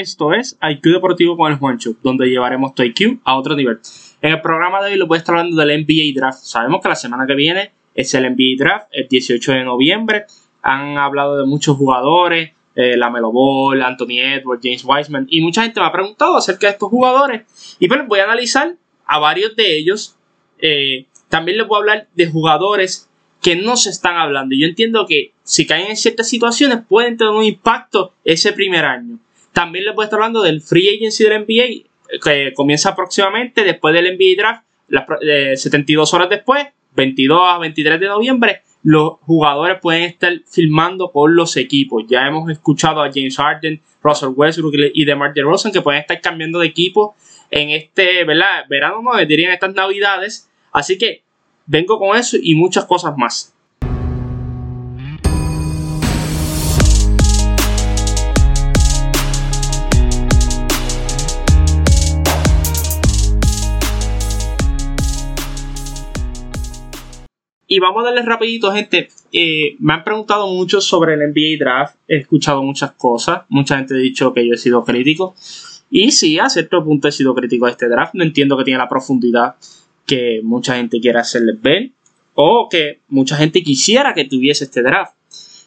Esto es IQ Deportivo con el Juancho, donde llevaremos tu IQ a otro nivel. En el programa de hoy lo voy a estar hablando del NBA Draft. Sabemos que la semana que viene es el NBA Draft, el 18 de noviembre. Han hablado de muchos jugadores, eh, la Melo Ball, Anthony Edwards, James Wiseman, y mucha gente me ha preguntado acerca de estos jugadores. Y pues voy a analizar a varios de ellos. Eh, también les voy a hablar de jugadores que no se están hablando. Yo entiendo que si caen en ciertas situaciones pueden tener un impacto ese primer año. También les voy a estar hablando del free agency del NBA, que comienza próximamente después del NBA draft, las, 72 horas después, 22 a 23 de noviembre, los jugadores pueden estar filmando con los equipos. Ya hemos escuchado a James Harden, Russell Westbrook y DeMar DeRozan que pueden estar cambiando de equipo en este, ¿verdad? Verano no, dirían estas navidades. Así que vengo con eso y muchas cosas más. Y vamos a darle rapidito, gente. Eh, me han preguntado mucho sobre el NBA Draft. He escuchado muchas cosas. Mucha gente ha dicho que yo he sido crítico. Y sí, a cierto punto he sido crítico de este draft. No entiendo que tiene la profundidad que mucha gente quiera hacerles ver. O que mucha gente quisiera que tuviese este draft.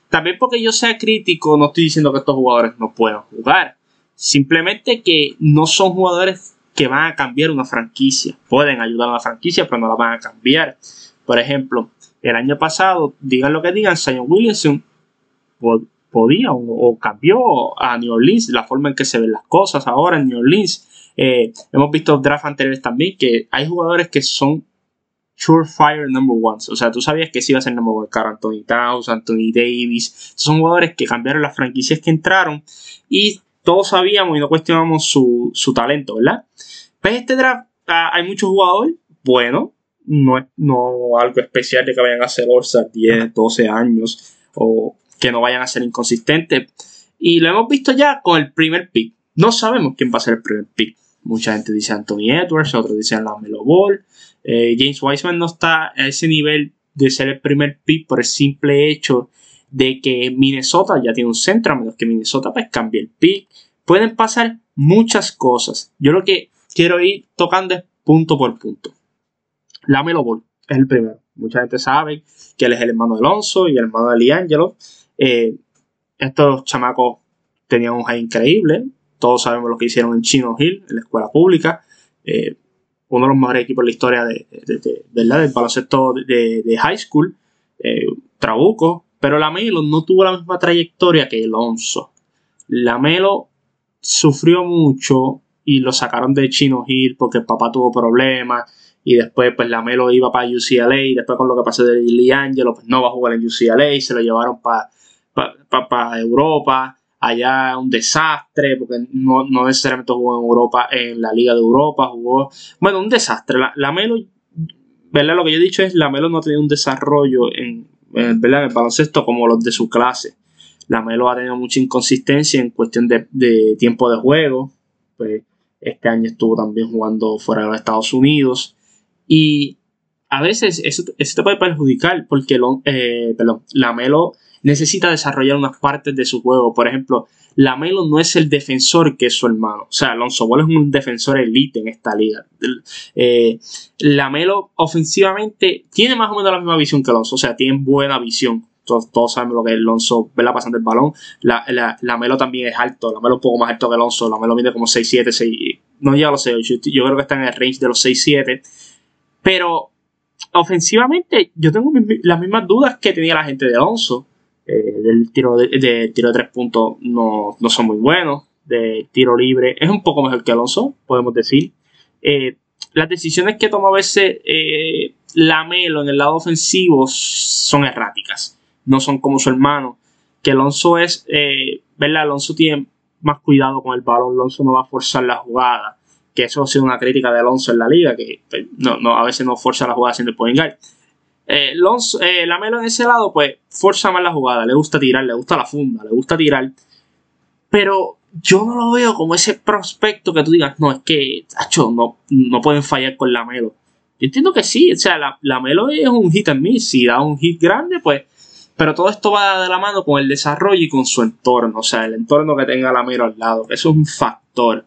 También porque yo sea crítico, no estoy diciendo que estos jugadores no puedan jugar. Simplemente que no son jugadores que van a cambiar una franquicia. Pueden ayudar a la franquicia, pero no la van a cambiar. Por ejemplo, el año pasado, digan lo que digan, Zion Williamson podía o, cambió a New Orleans la forma en que se ven las cosas ahora en New Orleans. Eh, hemos visto draft anteriores también que hay jugadores que son surefire number ones. O sea, tú sabías que sí iba a ser number one. Anthony Towns, Anthony Davis. Son jugadores que cambiaron las franquicias que entraron y todos sabíamos y no cuestionamos su, talento, ¿verdad? Pues este draft ah, hay muchos jugadores bueno, no es no algo especial de que vayan a ser all 10, 12 años o que no vayan a ser inconsistentes. Y lo hemos visto ya con el primer pick. No sabemos quién va a ser el primer pick. Mucha gente dice Anthony Edwards, otros dicen la Melo Ball. Eh, James Wiseman no está a ese nivel de ser el primer pick por el simple hecho de que Minnesota ya tiene un centro, a menos que Minnesota pues cambie el pick. Pueden pasar muchas cosas. Yo lo que quiero ir tocando es punto por punto. La Melo Ball es el primero. Mucha gente sabe que él es el hermano de Alonso y el hermano de Liangelo. Eh, estos chamacos tenían un high increíble. Todos sabemos lo que hicieron en Chino Hill, en la escuela pública. Eh, uno de los mejores equipos en la historia de, ¿verdad? del baloncesto de, high school. Eh, Trabuco. Pero Lamelo no tuvo la misma trayectoria que Alonso. Lamelo sufrió mucho y lo sacaron de Chino Hill porque el papá tuvo problemas y después pues la Melo iba para UCLA y después con lo que pasó de Liangelo pues no va a jugar en UCLA, se lo llevaron para pa, Europa, allá un desastre porque no, necesariamente jugó en Europa, en la Liga de Europa, jugó, bueno, un desastre, la, Melo, ¿verdad? Lo que yo he dicho es la Melo no ha tenido un desarrollo en, en, el baloncesto como los de su clase. La Melo ha tenido mucha inconsistencia en cuestión de, de tiempo de juego. Pues este año estuvo también jugando fuera de los Estados Unidos. Y a veces eso, te puede perjudicar porque eh, la Melo necesita desarrollar unas partes de su juego. Por ejemplo, la Melo no es el defensor que es su hermano. O sea, Alonso Ball es un defensor elite en esta liga. Eh, la Melo ofensivamente tiene más o menos la misma visión que Alonso. O sea, tiene buena visión. Todos, todos sabemos lo que es Alonso, la pasando el balón. La, la, Melo también es alto. La Melo es un poco más alto que Alonso. La Melo mide como 6'7, 6, no llega a los 6, yo creo que está en el range de los 6'7 pero ofensivamente, yo tengo las mismas dudas que tenía la gente de Alonso. Eh, del tiro de, tiro de tres puntos no, son muy buenos. De tiro libre es un poco mejor que Alonso, podemos decir. Eh, las decisiones que toma a veces eh, Lamelo en el lado ofensivo son erráticas. No son como su hermano. Que Alonso es, ¿verdad? Alonso tiene más cuidado con el balón. Alonso no va a forzar la jugada que eso ha sido una crítica de Alonso en la liga, que pues, no, a veces no forza la jugada siendo el point guard. Eh, Alonso, eh, Lamelo en ese lado, pues forza más la jugada, le gusta tirar, le gusta la funda, le gusta tirar. Pero yo no lo veo como ese prospecto que tú digas, no, es que, tacho, no, no pueden fallar con Lamelo. Yo entiendo que sí, o sea, la, Lamelo es un hit en mí, si da un hit grande, pues, Pero todo esto va de la mano con el desarrollo y con su entorno, o sea, el entorno que tenga la Melo al lado. Eso es un factor.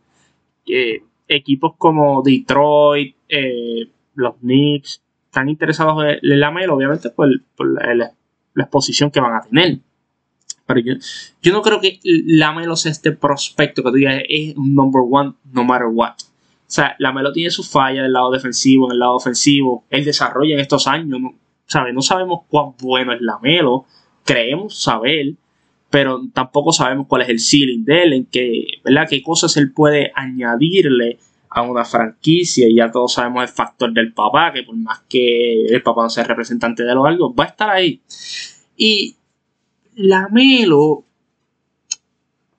Eh, equipos como Detroit, eh, los Knicks, están interesados en Melo, obviamente, por, la, exposición que van a tener. Pero yo, yo no creo que la Melo sea este prospecto que tú digas es un number one no matter what. O sea, la Melo tiene su falla del lado defensivo, en el lado ofensivo. El desarrollo en estos años, ¿no? ¿sabe? No sabemos cuán bueno es la Melo. Creemos saber, pero tampoco sabemos cuál es el ceiling de él, en qué, ¿verdad? qué cosas él puede añadirle a una franquicia. Y ya todos sabemos el factor del papá, que por más que el papá no sea representante de lo algo, va a estar ahí. Y la Melo,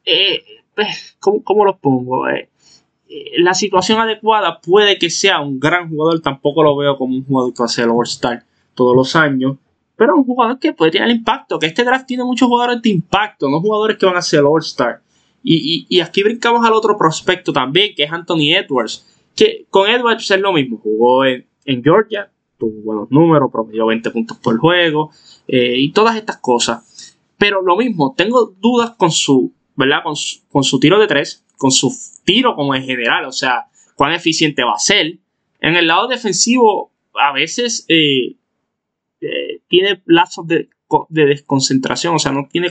eh, pues, ¿cómo, ¿cómo, lo pongo? Eh, la situación adecuada puede que sea un gran jugador, tampoco lo veo como un jugador que va a ser All-Star todos los años, pero un jugador que puede tener impacto, que este draft tiene muchos jugadores de impacto, no jugadores que van a ser All-Star. Y, aquí brincamos al otro prospecto también, que es Anthony Edwards, que con Edwards es lo mismo, jugó en, Georgia, tuvo buenos números, promedió 20 puntos por juego eh, y todas estas cosas. Pero lo mismo, tengo dudas con su, ¿verdad? Con con su tiro de tres, con su tiro como en general, o sea, cuán eficiente va a ser. En el lado defensivo, a veces eh, tiene lazos de, desconcentración, o sea, no, tiene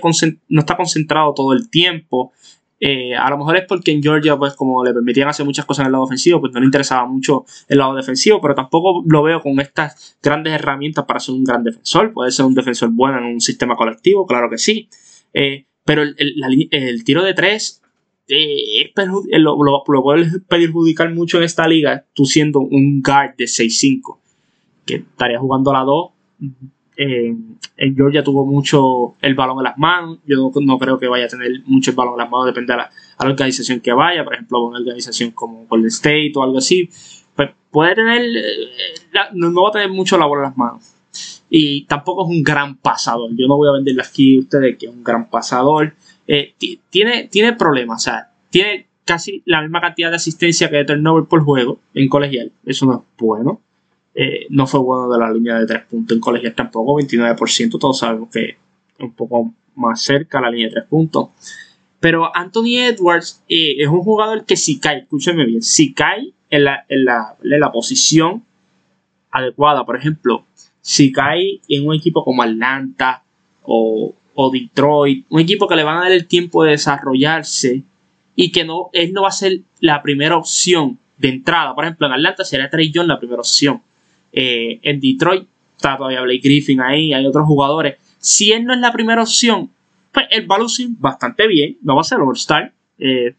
no está concentrado todo el tiempo. Eh, a lo mejor es porque en Georgia, pues como le permitían hacer muchas cosas en el lado ofensivo, pues no le interesaba mucho el lado defensivo, pero tampoco lo veo con estas grandes herramientas para ser un gran defensor. Puede ser un defensor bueno en un sistema colectivo, claro que sí. pero el, tiro de tres eh, lo, puedes perjudicar mucho en esta liga, tú siendo un guard de 6'5, que estaría jugando a la 2. En Georgia tuvo mucho el balón en las manos. Yo no, creo que vaya a tener mucho el balón en las manos, depende de la, organización que vaya. Por ejemplo, una organización como Golden State o algo así. Pues puede tener, eh, no, va a tener mucho la bola en las manos. Y tampoco es un gran pasador. Yo no voy a venderle aquí a ustedes que es un gran pasador. Eh, tiene, tiene problemas, o sea, tiene casi la misma cantidad de asistencia que de turnover por juego en colegial. Eso no es bueno. Eh, no fue bueno de la línea de 3 puntos en colegial tampoco, 29%. Todos sabemos que un poco más cerca la línea de 3 puntos. Pero Anthony Edwards eh, es un jugador que si cae, escúcheme bien, si cae en la, en la, en la posición adecuada, por ejemplo, si cae en un equipo como Atlanta o, o Detroit, un equipo que le van a dar el tiempo de desarrollarse y que no, él no va a ser la primera opción de entrada. Por ejemplo, en Atlanta sería Trey John la primera opción. Eh, en Detroit está todavía Blake Griffin ahí, hay otros jugadores. Si él no es la primera opción, pues él va a bastante bien, no va a ser All-Star. Eh,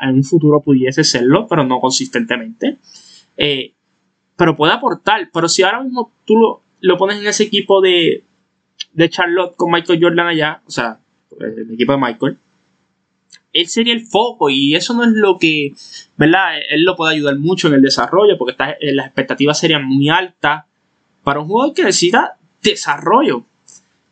en un futuro pudiese serlo, pero no consistentemente. Eh, pero puede aportar. Pero si ahora mismo tú lo, lo pones en ese equipo de, de Charlotte con Michael Jordan allá, o sea, el equipo de Michael, él sería el foco y eso no es lo que, ¿verdad? Él lo puede ayudar mucho en el desarrollo porque está, eh, las expectativas serían muy altas para un jugador que necesita desarrollo.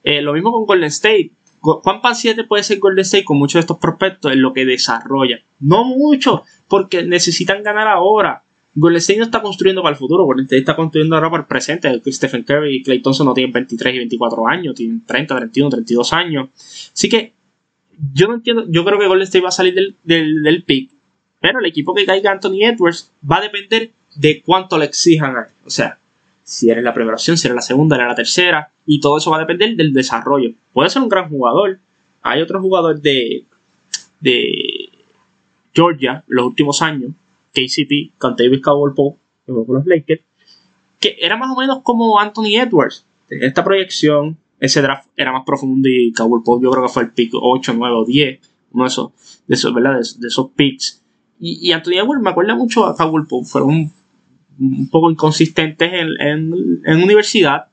Eh, lo mismo con Golden State. ¿Cuán paciente puede ser Golden State con muchos de estos prospectos en lo que desarrolla? No mucho, porque necesitan ganar ahora. Golden State no está construyendo para el futuro, Golden State está construyendo ahora para el presente. Stephen Curry y Clay Thompson no tienen 23 y 24 años, tienen 30, 31, 32 años. Así que yo no entiendo, yo creo que Golden State va a salir del, del, pick, pero el equipo que caiga Anthony Edwards va a depender de cuánto le exijan a él. O sea, si eres la primera opción, si eres la segunda, eres la tercera, y todo eso va a depender del desarrollo. Puede ser un gran jugador. Hay otro jugador de, de Georgia en los últimos años, KCP, con David Cowell Pope, con los Lakers, que era más o menos como Anthony Edwards. Esta proyección, ese draft era más profundo y Cowboy Pop yo creo que fue el pick 8, 9 o 10, uno de esos, de esos, ¿verdad? De, esos picks. Y, y Anthony Edwards me acuerda mucho a Cowboy Pop, fueron un, poco inconsistentes en, en, universidad.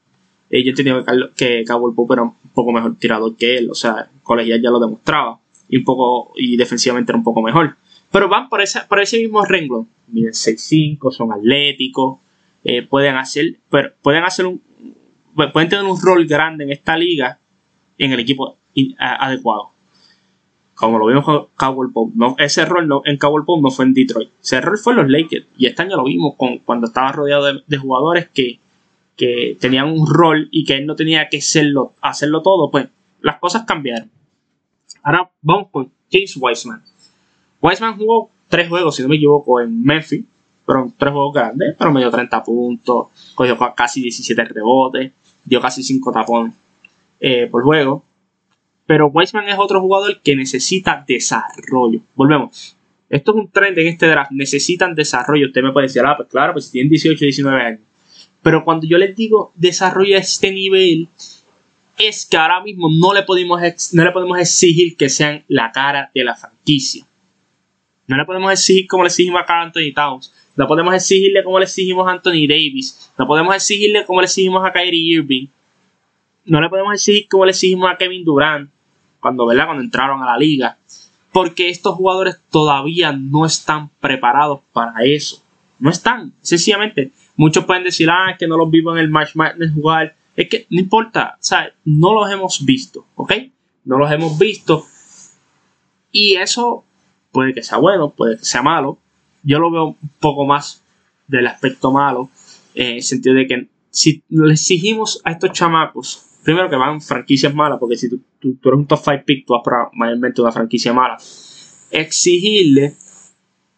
Eh, yo entendía que, que Cowboy Pop era un poco mejor tirador que él, o sea, colegial ya lo demostraba, y un poco, y defensivamente era un poco mejor. Pero van por, esa, por ese mismo renglón. Miren 6'5, son atléticos, eh, pueden hacer, pero pueden hacer un, pueden tener un rol grande en esta liga en el equipo adecuado. Como lo vimos con Cowboy Pop. No, ese rol en Cowboy Pop no fue en Detroit. Ese rol fue en los Lakers. Y este año lo vimos con, cuando estaba rodeado de, jugadores que, que tenían un rol y que él no tenía que hacerlo, hacerlo todo, pues las cosas cambiaron. Ahora vamos con James Wiseman. Wiseman jugó tres juegos, si no me equivoco, en Memphis. Fueron tres juegos grandes, pero me dio 30 puntos, cogió casi 17 rebotes, dio casi 5 tapones eh, por juego. Pero Wiseman es otro jugador que necesita desarrollo. Volvemos. Esto es un trend en este draft. Necesitan desarrollo. Usted me puede decir, ah, pues claro, pues si tienen 18, 19 años. Pero cuando yo les digo desarrollo a este nivel, es que ahora mismo no le, podemos no le podemos exigir que sean la cara de la franquicia. No le podemos exigir como le exigimos a Anthony Towns. No podemos exigirle como le exigimos a Anthony Davis. No podemos exigirle como le exigimos a Kyrie Irving. No le podemos exigir como le exigimos a Kevin Durant. Cuando, ¿verdad? cuando entraron a la liga. Porque estos jugadores todavía no están preparados para eso. No están. Sencillamente, muchos pueden decir, ah, es que no los vivo en el Match Madness jugar. Es que no importa. O sea, no los hemos visto. ¿Ok? No los hemos visto. Y eso puede que sea bueno, puede que sea malo yo lo veo un poco más del aspecto malo, en el sentido de que si le exigimos a estos chamacos, primero que van franquicias malas, porque si tú, eres un top 5 pick, tú vas para mayormente una franquicia mala, exigirle,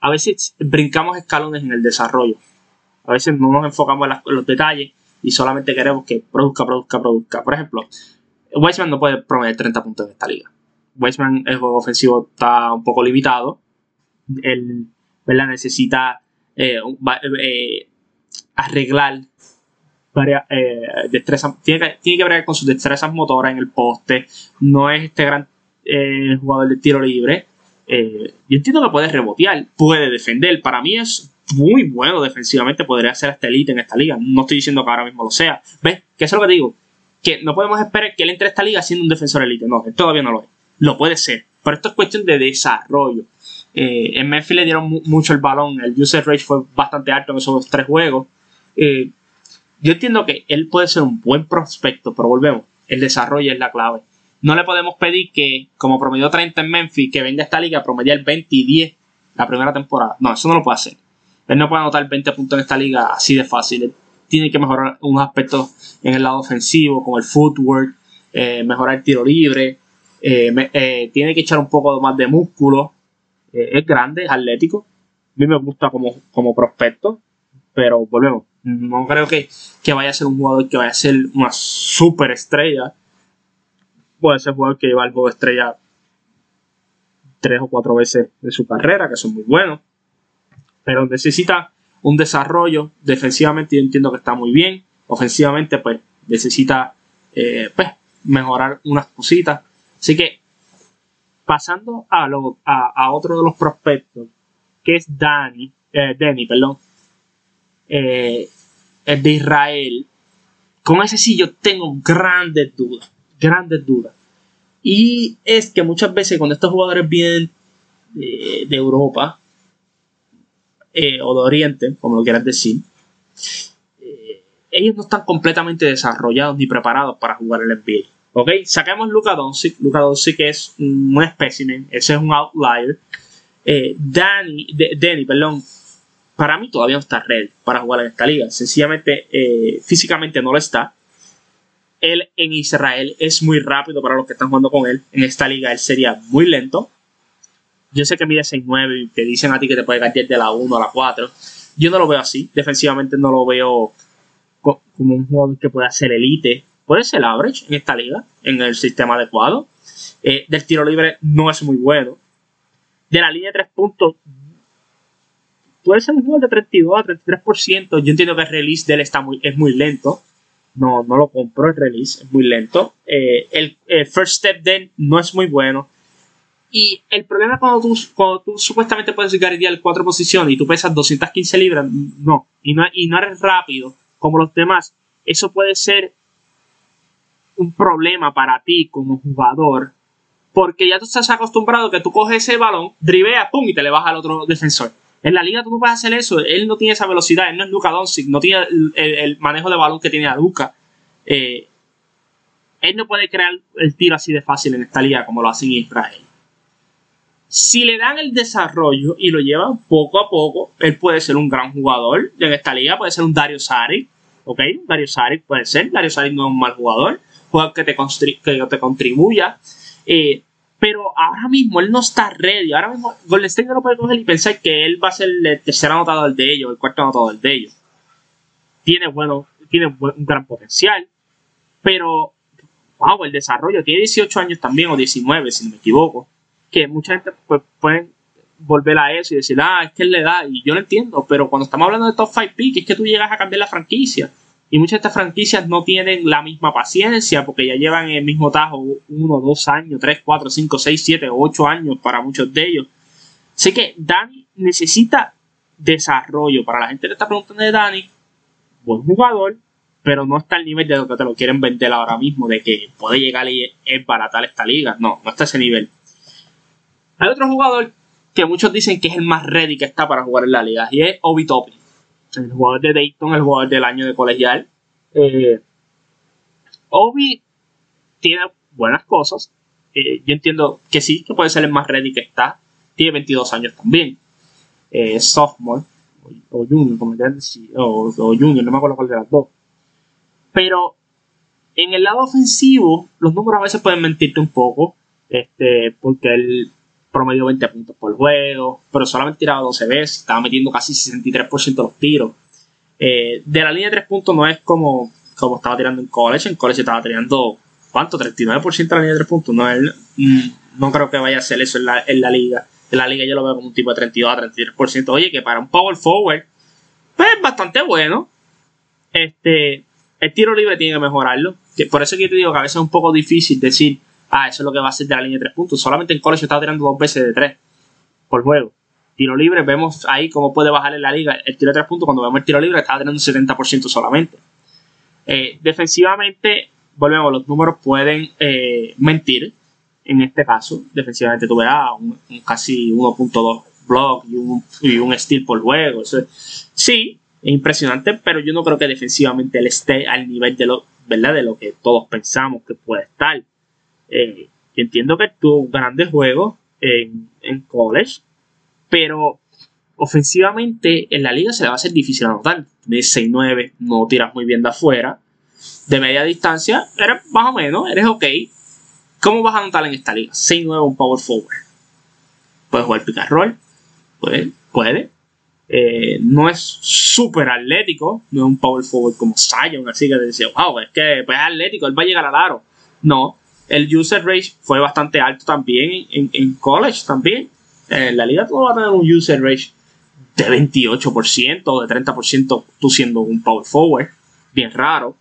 a veces brincamos escalones en el desarrollo, a veces no nos enfocamos en, los detalles y solamente queremos que produzca, produzca, produzca. Por ejemplo, Weissman no puede prometer 30 puntos en esta liga. Weissman, el juego ofensivo está un poco limitado. El, Necesita eh, eh, arreglar varias eh, destrezas. Tiene que, tiene que ver con sus destrezas motoras en el poste. No es este gran jugador de tiro libre. yo entiendo que puede rebotear, puede defender. Para mí es muy bueno defensivamente. Podría ser hasta elite en esta liga. No estoy diciendo que ahora mismo lo sea. ¿Ves? Eso es lo que digo. Que no podemos esperar que él entre a esta liga siendo un defensor elite. No, todavía no lo es. Lo puede ser. Pero esto es cuestión de desarrollo. Eh, en Memphis le dieron mucho el balón, el user rate fue bastante alto en esos tres juegos. Eh, yo entiendo que él puede ser un buen prospecto, pero volvemos, el desarrollo es la clave. No le podemos pedir que, como promedió 30 en Memphis, que venga a esta liga a promediar 20 y 10 la primera temporada. No, eso no lo puede hacer. Él no puede anotar 20 puntos en esta liga así de fácil. tiene que mejorar unos aspectos en el lado ofensivo, como el footwork, eh, mejorar el tiro libre, tiene que echar un poco más de músculo eh, es grande, es atlético. A mí me gusta como, como prospecto, pero volvemos. No creo que, vaya a ser un jugador que vaya a ser una super estrella. Puede ser un jugador que lleva juego de estrella tres o cuatro veces de su carrera, que son muy buenos. Pero necesita un desarrollo. Defensivamente yo entiendo que está muy bien. Ofensivamente, pues, necesita eh, pues, mejorar unas cositas. Así que pasando a, otro de los prospectos, que es Dani, eh, perdón, eh, de Israel. Con ese sí yo tengo grandes dudas, grandes dudas. Y es que muchas veces cuando estos jugadores vienen de, Europa eh, o de Oriente, como lo quieras decir, ellos no están completamente desarrollados ni preparados para jugar el NBA. Ok, sacamos Luka Doncic. Luka Doncic es un espécimen, ese es un outlier. Eh, Danny, Danny, perdón, para mí todavía no está ready para jugar en esta liga. Sencillamente, eh, físicamente no lo está. Él en Israel es muy rápido para los que están jugando con él. En esta liga él sería muy lento. Yo sé que mide 6'9 y te dicen a ti que te puede caer de la 1 a la 4. Yo no lo veo así. Defensivamente no lo veo como un jugador que pueda ser elite puede ser average en esta liga, en el sistema adecuado. Eh, del tiro libre no es muy bueno. De la línea de tres puntos, puede ser un juego de 32 a 33%. Yo entiendo que el release de él está muy, es muy lento. No, no lo compro el release, es muy lento. Eh, el, first step de no es muy bueno. Y el problema cuando tú, cuando tú supuestamente puedes guardiar cuatro posiciones y tú pesas 215 libras, no y, no, y no eres rápido como los demás, eso puede ser un problema para ti como jugador, porque ya tú estás acostumbrado que tú coges ese balón, driveas, pum, y te le vas al otro defensor. En la liga tú no puedes hacer eso, él no tiene esa velocidad, él no es Luka Doncic, no tiene el, manejo de balón que tiene a Luka. Eh, él no puede crear el tiro así de fácil en esta liga como lo hace en Israel. Si le dan el desarrollo y lo llevan poco a poco, él puede ser un gran jugador en esta liga, puede ser un Dario Sari, ok, Dario Saric puede ser, Dario Saric no es un mal jugador, jugador que te, que te contribuya, eh, pero ahora mismo él no está ready, ahora mismo Golden State no lo puede coger y pensar que él va a ser el tercer anotador de ellos, el cuarto anotador de ellos. Tiene, bueno, tiene un gran potencial, pero, wow, el desarrollo, tiene 18 años también, o 19, si no me equivoco, que mucha gente pues, puede volver a eso y decir, ah, es que él le da, y yo lo entiendo, pero cuando estamos hablando de top 5 pick, es que tú llegas a cambiar la franquicia. Y muchas de estas franquicias no tienen la misma paciencia porque ya llevan el mismo tajo uno, dos años, tres, cuatro, cinco, seis, siete, ocho años para muchos de ellos. Así que Dani necesita desarrollo. Para la gente que está preguntando de Dani, buen jugador, pero no está al nivel de lo que te lo quieren vender ahora mismo, de que puede llegar y es baratar esta liga. No, no está a ese nivel. Hay otro jugador que muchos dicen que es el más ready que está para jugar en la liga, y es Obi el jugador de Dayton, el jugador del año de colegial. Eh, Obi tiene buenas cosas. Eh, yo entiendo que sí, que puede ser el más ready que está. Tiene 22 años también. Eh, sophomore o, junior, como decir, o, o junior, no me acuerdo cuál de las dos. Pero en el lado ofensivo, los números a veces pueden mentirte un poco. Este, porque él promedio 20 puntos por juego, pero solamente tiraba 12 veces, estaba metiendo casi 63% de los tiros. Eh, de la línea de 3 puntos no es como, como estaba tirando en college, en college estaba tirando, ¿cuánto? 39% de la línea de 3 puntos. No, él, mm, no creo que vaya a hacer eso en la, en la liga. En la liga yo lo veo como un tipo de 32 a 33%. Oye, que para un power forward, pues es bastante bueno. Este, el tiro libre tiene que mejorarlo. Por eso que te digo que a veces es un poco difícil decir ah, eso es lo que va a ser de la línea de tres puntos. Solamente en college estaba tirando dos veces de tres por juego. Tiro libre, vemos ahí cómo puede bajar en la liga el tiro de tres puntos. Cuando vemos el tiro libre, estaba tirando un 70% solamente. Eh, defensivamente, volvemos, los números pueden eh, mentir. En este caso, defensivamente tú verás un, casi 1.2 block y un, y un steal por juego. sí, es impresionante, pero yo no creo que defensivamente él esté al nivel de lo, ¿verdad? de lo que todos pensamos que puede estar. Eh, entiendo que tuvo grandes juegos en, en college, pero ofensivamente en la liga se le va a hacer difícil anotar. De 6-9, no tiras muy bien de afuera. De media distancia, eres más o menos, eres ok. ¿Cómo vas a anotar en esta liga? 6-9 un power forward. Puedes jugar pick and roll. Puede. puede. Eh, no es súper atlético. No es un power forward como Zion. Así que te decía, wow, es que pues, es atlético. Él va a llegar al aro. No. El user rate fue bastante alto también en, college también. En la liga todo va a tener un user rate de 28% o de 30% tú siendo un power forward. Bien raro.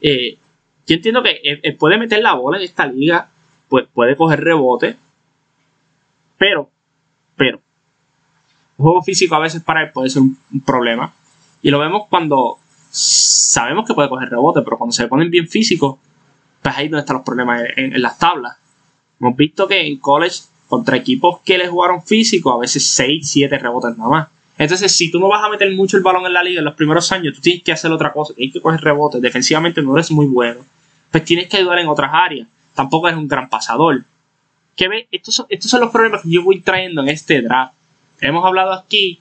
Eh, yo entiendo que él, puede meter la bola en esta liga, pues puede coger rebote, pero, pero, el juego físico a veces para él puede ser un, problema. Y lo vemos cuando sabemos que puede coger rebote, pero cuando se le ponen bien físicos, pues ahí donde están los problemas en, las tablas. Hemos visto que en college, contra equipos que les jugaron físico, a veces 6, 7 rebotes nada más. Entonces, si tú no vas a meter mucho el balón en la liga en los primeros años, tú tienes que hacer otra cosa, tienes que coger rebotes. Defensivamente no eres muy bueno. Pues tienes que ayudar en otras áreas. Tampoco eres un gran pasador. ¿Qué? Estos son, estos son los problemas que yo voy trayendo en este draft. Hemos hablado aquí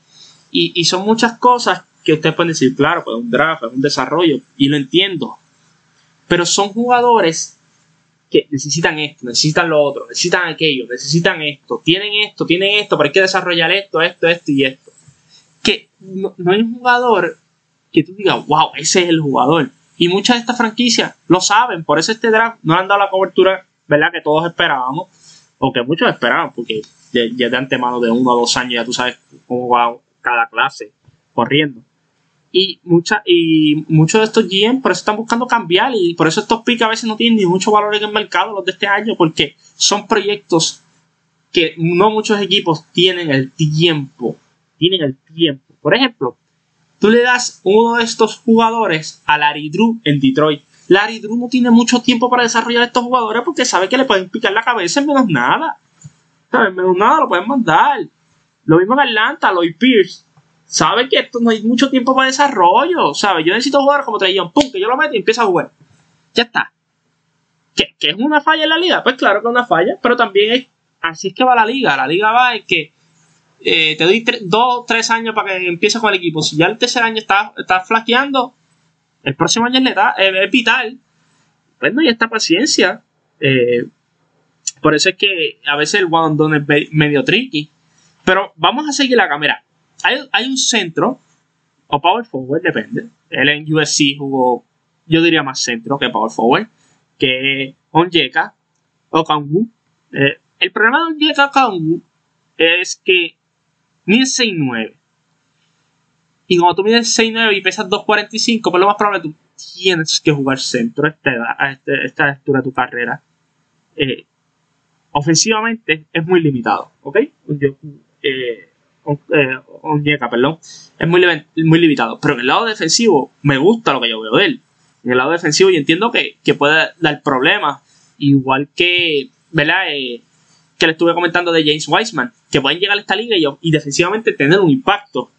y, y son muchas cosas que ustedes pueden decir, claro, pues un draft, es un desarrollo, y lo entiendo. Pero son jugadores que necesitan esto, necesitan lo otro, necesitan aquello, necesitan esto, tienen esto, tienen esto, pero hay que desarrollar esto, esto, esto y esto. Que no, hay un jugador que tú digas, wow, ese es el jugador. Y muchas de estas franquicias lo saben, por eso este draft no han dado la cobertura, ¿verdad? Que todos esperábamos, o que muchos esperaban, porque ya, de antemano de uno a dos años ya tú sabes cómo va cada clase corriendo. Y, mucha, y muchos de estos GM por eso están buscando cambiar y por eso estos picks a veces no tienen ni mucho valor en el mercado los de este año porque son proyectos que no muchos equipos tienen el tiempo. Tienen el tiempo. Por ejemplo, tú le das uno de estos jugadores a Larry Drew en Detroit. Larry Drew no tiene mucho tiempo para desarrollar estos jugadores porque sabe que le pueden picar la cabeza en menos nada. En menos nada lo pueden mandar. Lo mismo en Atlanta, Lloyd Pierce sabe que esto no hay mucho tiempo para desarrollo, ¿sabes? Yo necesito jugar como traían, pum, que yo lo meto y empiezo a jugar. Ya está. ¿Que, es una falla en la liga? Pues claro que es una falla, pero también es, así es que va la liga. La liga va en que eh, te doy dos, tres años para que empieces con el equipo. Si ya el tercer año estás está flaqueando, El próximo año es, es vital. Pues no hay esta paciencia. Eh, por eso es que a veces el one and es medio tricky. Pero vamos a seguir la cámara. Hay, hay un centro, o power forward, depende. Él en USC jugó, yo diría más centro que power forward, que Onyeka o Kangu. Eh, el problema de Onyeka Kangu es que mide 6'9". Y cuando tú mides 6'9 y pesas 2'45, pues lo más probable es tú tienes que jugar centro a esta, a este, de tu carrera. Eh, ofensivamente es muy limitado, ¿ok? Eh, eh, perdón, es muy, muy limitado. Pero en el lado defensivo me gusta lo que yo veo de él. En el lado defensivo yo entiendo que, puede dar problemas, igual que, ¿verdad? Eh, que le estuve comentando de James Wiseman, que pueden llegar a esta liga y, y defensivamente tener un impacto.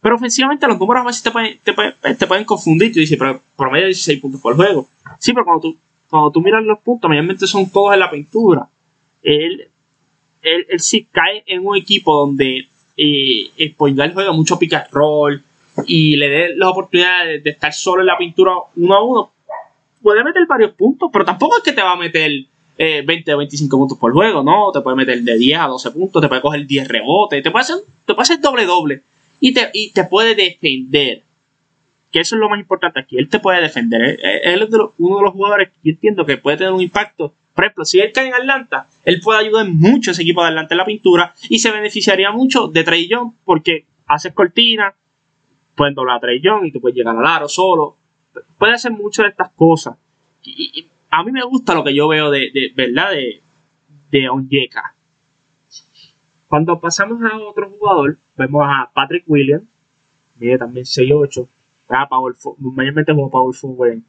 Pero ofensivamente los números a veces te pueden, te te pueden confundir. Tú dices, pero promedio 16 puntos por juego. Sí, pero cuando tú, cuando tú miras los puntos, mayormente son todos en la pintura. Él, él, él sí cae en un equipo donde eh, el point juega mucho pick roll y le dé las oportunidades de, estar solo en la pintura uno a uno, puede meter varios puntos, pero tampoco es que te va a meter 20 o 25 puntos por juego, ¿no? Te puede meter de 10 a 12 puntos, te puede coger 10 rebotes, te puede hacer, te puede hacer doble doble y te, y te puede defender. Que eso es lo más importante aquí. Él te puede defender. Él es uno de los jugadores que yo entiendo que puede tener un impacto por ejemplo, si él cae en Atlanta, él puede ayudar mucho a ese equipo de Atlanta en la pintura y se beneficiaría mucho de Trey Young porque haces cortina, pueden doblar a Trey y tú puedes llegar al aro solo. Puede hacer muchas de estas cosas. Y, a mí me gusta lo que yo veo de, de ¿verdad? De, de Onyeka. Cuando pasamos a otro jugador, vemos a Patrick Williams, mide también 6'8, mayormente como Power Forward en,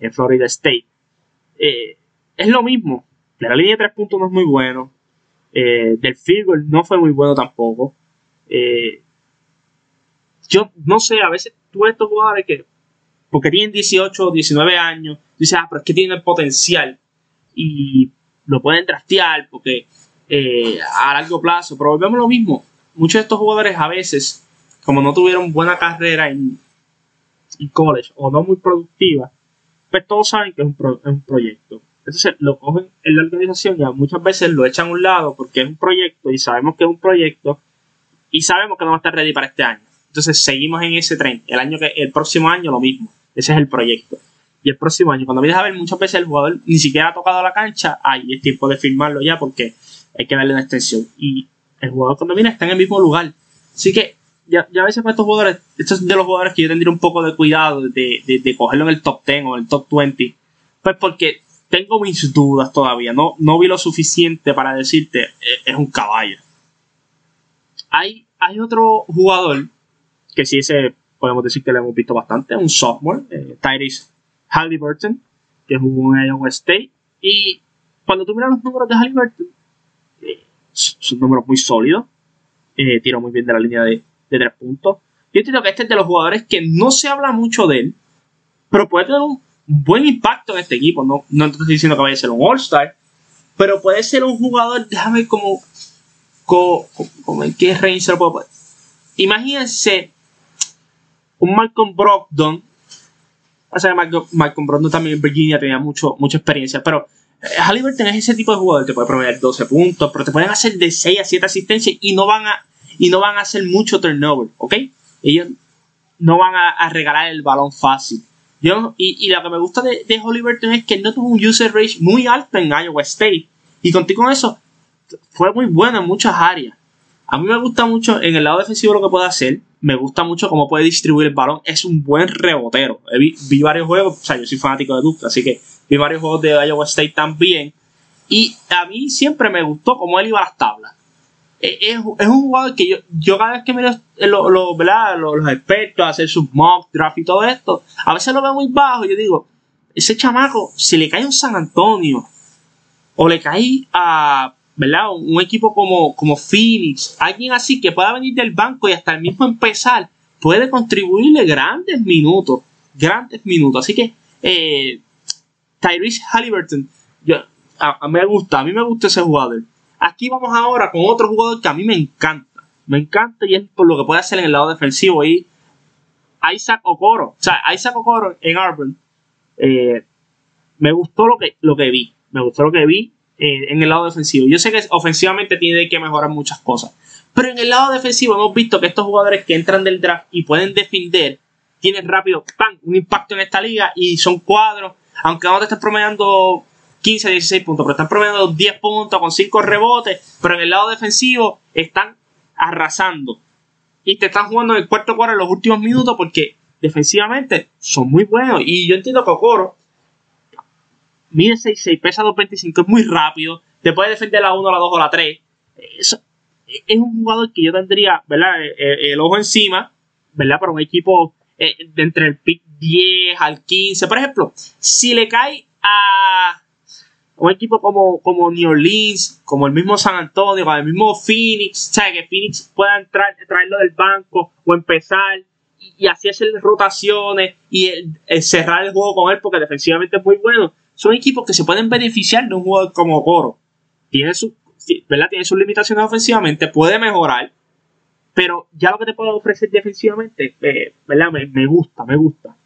en Florida State. Eh, es lo mismo. De la línea de tres puntos no es muy bueno. Eh, del field no fue muy bueno tampoco. Eh, yo no sé, a veces tú estos jugadores que, porque tienen 18 o 19 años, dices, ah, pero es que tienen el potencial y lo pueden trastear porque eh, a largo plazo, pero volvemos lo mismo. Muchos de estos jugadores a veces, como no tuvieron buena carrera en, college o no muy productiva, pues todos saben que es un proyecto. Entonces lo cogen en la organización y muchas veces lo echan a un lado porque es un proyecto y sabemos que es un proyecto y sabemos que no va a estar ready para este año. Entonces seguimos en ese tren. El año que el próximo año lo mismo. Ese es el proyecto. Y el próximo año, cuando vienes a ver muchas veces el jugador ni siquiera ha tocado la cancha, ahí es tiempo de firmarlo ya porque hay que darle una extensión. Y el jugador cuando viene está en el mismo lugar. Así que ya, ya a veces con estos jugadores, estos es de los jugadores que yo tendría un poco de cuidado de, de, de cogerlo en el top 10 o en el top 20. Pues porque tengo mis dudas todavía. No, no vi lo suficiente para decirte eh, es un caballo. Hay, hay otro jugador que sí ese podemos decir que le hemos visto bastante, un sophomore, eh, Tyrese Halliburton, que jugó en Iowa State. Y cuando tú miras los números de Halliburton, eh, son números muy sólidos. Eh, tira muy bien de la línea de, de tres puntos. Yo entiendo que este es de los jugadores que no se habla mucho de él, pero puede tener un buen impacto en este equipo. No, no estoy diciendo que vaya a ser un All-Star, pero puede ser un jugador, déjame ver cómo, cómo, en qué range se lo puedo poner. Imagínense un Malcolm Brogdon. O sea, Malcolm, Malcolm Brogdon también en Virginia tenía mucho, mucha experiencia, pero eh, Halliburton es ese tipo de jugador que puede prometer 12 puntos, pero te pueden hacer de 6 a 7 asistencias y no van a, y no van a hacer mucho turnover, ¿ok? Ellos no van a regalar el balón fácil. Yo, y, lo que me gusta de, de Hollyburton es que no tuvo un user rate muy alto en Iowa State. Y contigo con eso, fue muy bueno en muchas áreas. A mí me gusta mucho en el lado defensivo lo que puede hacer. Me gusta mucho cómo puede distribuir el balón. Es un buen rebotero. Vi, vi, varios juegos, o sea, yo soy fanático de Duke, así que vi varios juegos de Iowa State también. Y a mí siempre me gustó cómo él iba a las tablas. Eh, es, es, un jugador que yo, yo cada vez que miro lo, lo, los expertos hacer sus mock draft y todo esto, a veces lo veo muy bajo yo digo, ese chamaco, si le cae un San Antonio o le cae a ¿verdad? un equipo como, como Phoenix, alguien así que pueda venir del banco y hasta el mismo empezar, puede contribuirle grandes minutos, grandes minutos. Así que eh, Tyrese Halliburton, yo, a, a, me gusta, a mí me gusta ese jugador. Aquí vamos ahora con otro jugador que a mí me encanta. Me encanta y es por lo que puede hacer en el lado defensivo. Y Isaac Okoro. O sea, Isaac Okoro en Auburn. Eh, me gustó lo que, lo que vi. Me gustó lo que vi eh, en el lado defensivo. Yo sé que ofensivamente tiene que mejorar muchas cosas. Pero en el lado defensivo hemos visto que estos jugadores que entran del draft y pueden defender, tienen rápido ¡pam! un impacto en esta liga y son cuadros. Aunque no te estés promediando 15, 16 puntos, pero están promediando 10 puntos con 5 rebotes. Pero en el lado defensivo están arrasando. Y te están jugando en el cuarto cuarto en los últimos minutos porque defensivamente son muy buenos. Y yo entiendo que Okoro mide 6'6, pesa 2'25, es muy rápido. Te puede defender la 1, la 2 o la 3. Eso, es un jugador que yo tendría, ¿verdad? Eh, eh, el, ojo encima, ¿verdad? Para un equipo eh, de entre el pick 10 al 15. Por ejemplo, si le cae a un equipo como, como New Orleans, como el mismo San Antonio, como el mismo Phoenix, o que Phoenix pueda entrar, traerlo del banco o empezar y, así hacer rotaciones y cerrar el juego con él porque defensivamente es muy bueno. Son equipos que se pueden beneficiar de un jugador como Coro. Tiene, su, ¿verdad? Tiene sus limitaciones ofensivamente, puede mejorar, pero ya lo que te puedo ofrecer defensivamente, eh, ¿verdad? Me, gusta, me gusta.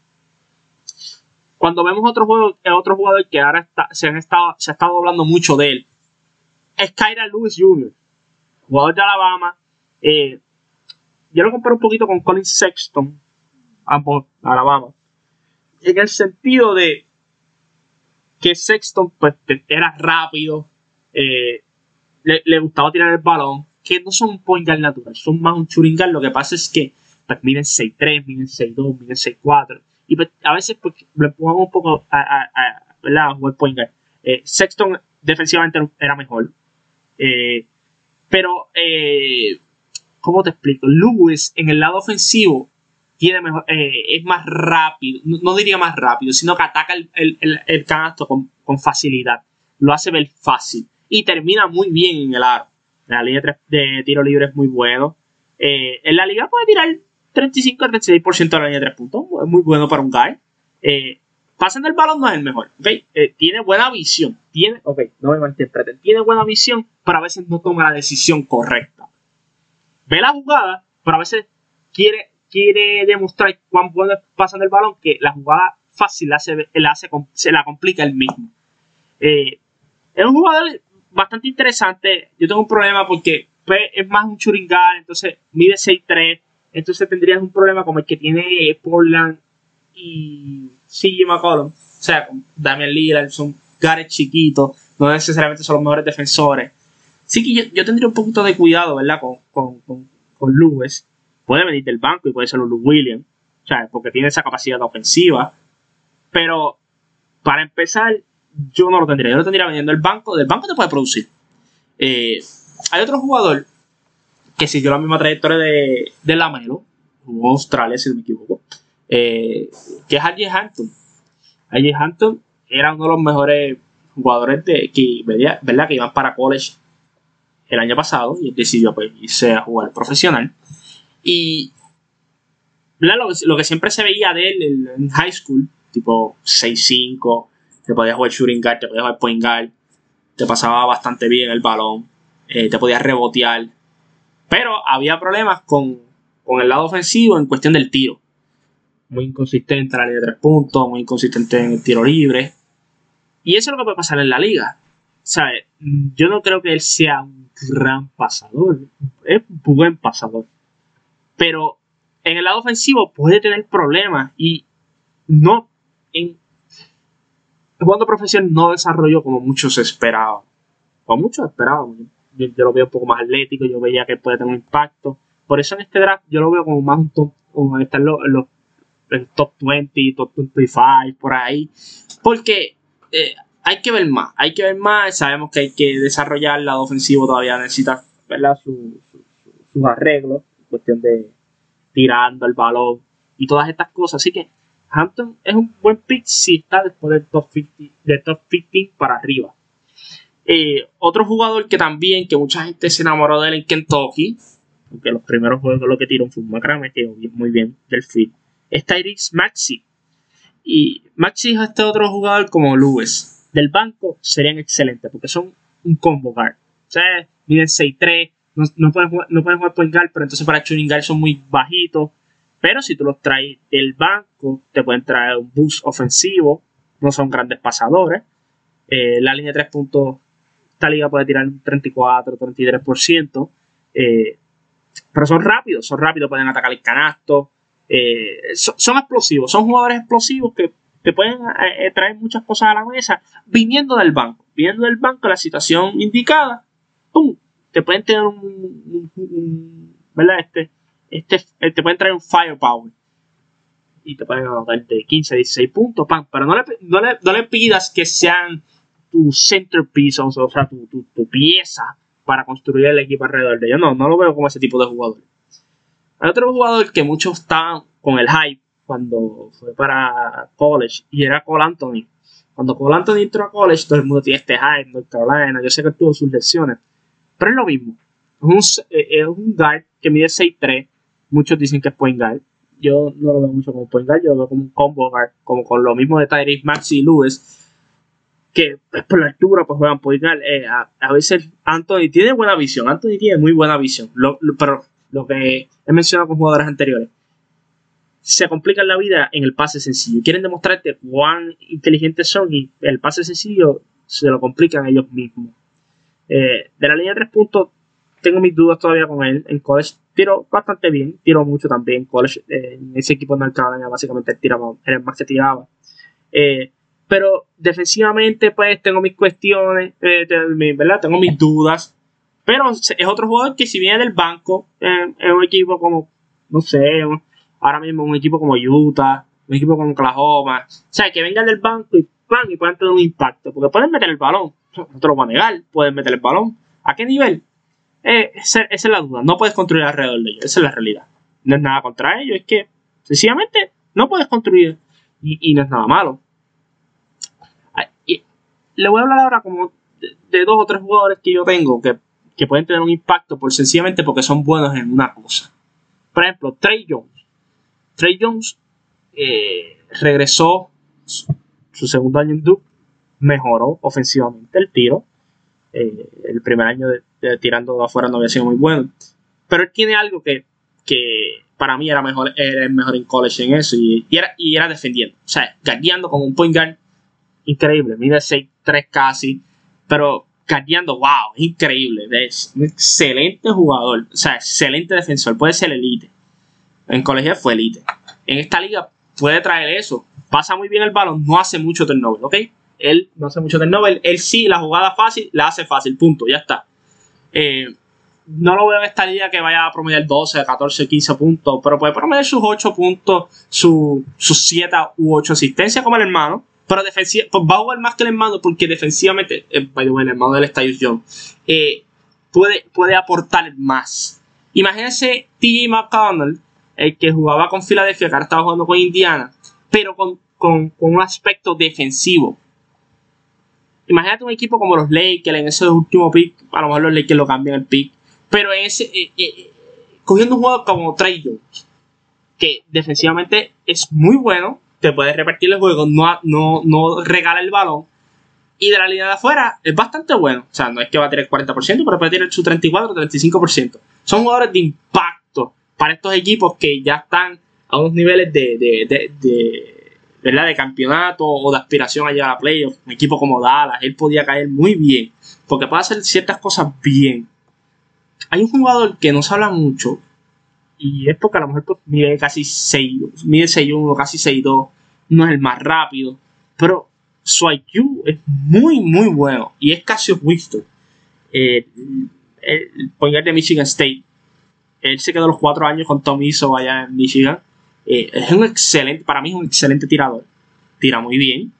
Cuando vemos otro, juego, otro jugador que ahora se, han estado, se ha estado hablando mucho de él, es Kyra Lewis Jr., jugador de Alabama. Eh, yo lo comparo un poquito con Colin Sexton, ambos Alabama, en el sentido de que Sexton pues, era rápido, eh, le, gustaba tirar el balón, que no son un point guard natural, son más un shooting Lo que pasa es que pues, miden 6'3, miden 6'2, miden 6'4. Y pues, a veces pues, le empujamos un poco a, a, a, point. Eh, Sexton defensivamente era mejor. Eh, pero, eh, ¿cómo te explico? Lewis en el lado ofensivo tiene es más rápido, no, diría más rápido, sino que ataca el, el, canasto con, facilidad. Lo hace ver fácil. Y termina muy bien en el aro. La línea de tiro libre es muy bueno. En la liga puede tirar 35 36% de la línea de 3 puntos. Es muy bueno para un guy. Eh, pasando el balón no es el mejor. ¿okay? Eh, tiene buena visión. Tiene, ok, no me. Tiene buena visión, pero a veces no toma la decisión correcta. Ve la jugada, pero a veces quiere, quiere demostrar cuán bueno es pasando el balón que la jugada fácil la hace, hace, se la complica el mismo. Eh, es un jugador bastante interesante. Yo tengo un problema porque pues, es más un churingal, entonces mide 6'3. Entonces tendrías un problema como el que tiene Portland y CJ McCollum. O sea, Damian Lillard, son gares chiquitos, no necesariamente son los mejores defensores. Sí que yo, tendría un poquito de cuidado, ¿verdad? Con, con, con, con Lewis. Puede venir del banco y puede ser un Lou Williams. O sea, porque tiene esa capacidad ofensiva. Pero para empezar, yo no lo tendría. Yo lo tendría vendiendo el banco. Del banco te puede producir. Eh, hay otro jugador que siguió la misma trayectoria de, de Lamelo, jugó Australia, si no me equivoco, eh, que es Haji Hampton. Haji Hampton era uno de los mejores jugadores de, que, ¿verdad? que iban para college el año pasado y decidió pues, irse a jugar profesional. Y lo, lo, que siempre se veía de él en high school, tipo 6'5, te podías jugar shooting guard, te podías jugar point guard, te pasaba bastante bien el balón, eh, te podías rebotear. Pero había problemas con, el lado ofensivo en cuestión del tiro. Muy inconsistente en la línea de tres puntos, muy inconsistente en el tiro libre. Y eso es lo que puede pasar en la liga. ¿Sabes? Yo no creo que él sea un gran pasador. Es un buen pasador. Pero en el lado ofensivo puede tener problemas. Y no en, jugando profesión no desarrolló como muchos esperaban. O muchos esperaban. Yo, lo veo un poco más atlético, yo veía que puede tener un impacto. Por eso en este draft yo lo veo como más un top, como estar en los, top 20, top 25, por ahí. Porque eh, hay que ver más, hay que ver más. Sabemos que hay que desarrollar el lado ofensivo, todavía necesita ¿verdad? Su, sus arreglos, cuestión de tirando el balón y todas estas cosas. Así que Hampton es un buen pick si está después del top 15, del top 15 para arriba. Eh, otro jugador que también, que mucha gente se enamoró de él en Kentucky, porque los primeros juegos lo que tiró fue un macrame, que muy bien del fit, es Tyrese Maxi. Y Maxi es este otro jugador como Lewis. Del banco serían excelentes, porque son un combo guard. O sea, miden 6'3, no, no, pueden jugar, no pueden jugar point guard, pero entonces para shooting guard son muy bajitos Pero si tú los traes del banco, te pueden traer un boost ofensivo. No son grandes pasadores. Eh, la línea de 3 puntos, esta liga puede tirar un 34, 33%. Eh, pero son rápidos, son rápidos, pueden atacar el canasto. Eh, son, explosivos, son jugadores explosivos que te pueden traer muchas cosas a la mesa viniendo del banco. Viniendo del banco, la situación indicada, ¡pum! Te pueden tener un ¿verdad? Este, este, eh, te pueden traer un firepower y te pueden anotar de 15 16 puntos, pan, pero no le, no, le, no le, pidas que sean tu centerpiece, o sea, tu, tu, pieza para construir el equipo alrededor de ellos. No, no lo veo como ese tipo de jugador. Hay otro jugador que muchos estaban con el hype cuando fue para college y era Cole Anthony. Cuando Cole Anthony entró a college, todo el mundo tiene este hype, North Carolina. Yo sé que tuvo sus lecciones, pero es lo mismo. Es un, eh, es un guard que mide 6'3 Muchos dicen que es point guard. Yo no lo veo mucho como point guard, yo lo veo como un combo guard, como con lo mismo de Tyrese Maxi y Lewis. Que pues, por la altura pues juegan point guard. Eh, a, veces Anthony tiene buena visión, Anthony tiene muy buena visión. pero lo que he mencionado con jugadores anteriores, se complican la vida en el pase sencillo. Quieren demostrarte cuán inteligentes son y el pase sencillo se lo complican ellos mismos. Eh, de la línea de tres puntos, tengo mis dudas todavía con él. En college tiro bastante bien, tiro mucho también. College, eh, en ese equipo de Carolina básicamente tiraba, era el más que tiraba. Eh, pero defensivamente, pues tengo mis cuestiones, eh, ¿verdad? Tengo mis dudas. Pero es otro jugador que si viene del banco, en un equipo como, no sé, ahora mismo un equipo como Utah, un equipo como Oklahoma, o sea, que vengan del banco y plan y puedan tener un impacto, porque pueden meter el balón, no te a negar, pueden meter el balón. ¿A qué nivel? Eh, esa, es la duda. No puedes construir alrededor de ellos. Esa es la realidad. No es nada contra ellos. Es que sencillamente no puedes construir. Y, no es nada malo. Le voy a hablar ahora como de, dos o tres jugadores que yo tengo que, pueden tener un impacto por sencillamente porque son buenos en una cosa. Por ejemplo, Trey Jones. Trey Jones eh, regresó su segundo año en Duke, mejoró ofensivamente el tiro. Eh, el primer año de, tirando de afuera no había sido muy bueno. Pero él tiene algo que, para mí era mejor, era el mejor en college en eso y, era, y era defendiendo. O sea, guardiando como un point guard increíble. Mide 6'3 casi, pero guardiando, wow, increíble. Es un excelente jugador. O sea, excelente defensor. Puede ser elite. En colegio fue elite. En esta liga puede traer eso. Pasa muy bien el balón, no hace mucho turnover, ¿ok? Él no hace mucho turnover. Él sí, la jugada fácil, la hace fácil, punto, ya está. Eh, no lo veo en esta liga que vaya a promediar 12, 14, 15 puntos, pero puede promediar sus 8 puntos, sus 7 u 8 asistencias como el hermano. Pero defensiva, pues va a jugar más que el hermano porque defensivamente, eh, el hermano del Styles Young, eh, puede, puede aportar más. Imagínense TJ McConnell, el que jugaba con Filadelfia, que ahora estaba jugando con Indiana, pero con, con un aspecto defensivo imagínate un equipo como los Lakers en ese último pick, a lo mejor los Lakers lo cambian el pick, pero en ese, eh, eh, cogiendo un jugador como Trey Jones, que defensivamente es muy bueno, te puede repartir el juego, no, no, no regala el balón, y de la línea de afuera es bastante bueno. O sea, no es que va a tener 40%, pero puede tener su 34 o 35%. Son jugadores de impacto para estos equipos que ya están a unos niveles de, de ¿verdad? de campeonato o de aspiración a llegar a playoffs. Un equipo como Dallas, él podía caer muy bien, porque puede hacer ciertas cosas bien. Hay un jugador que no se habla mucho, y es porque a lo mejor pues, mide casi 6, mide 6'1, casi 6'2, no es el más rápido, pero su IQ es muy, muy bueno, y es Cassius Winston, eh, el point de Michigan State. Él se quedó los 4 años con Tom Izzo allá en Michigan eh, es un excelente, para mí es un excelente tirador. Tira muy bien.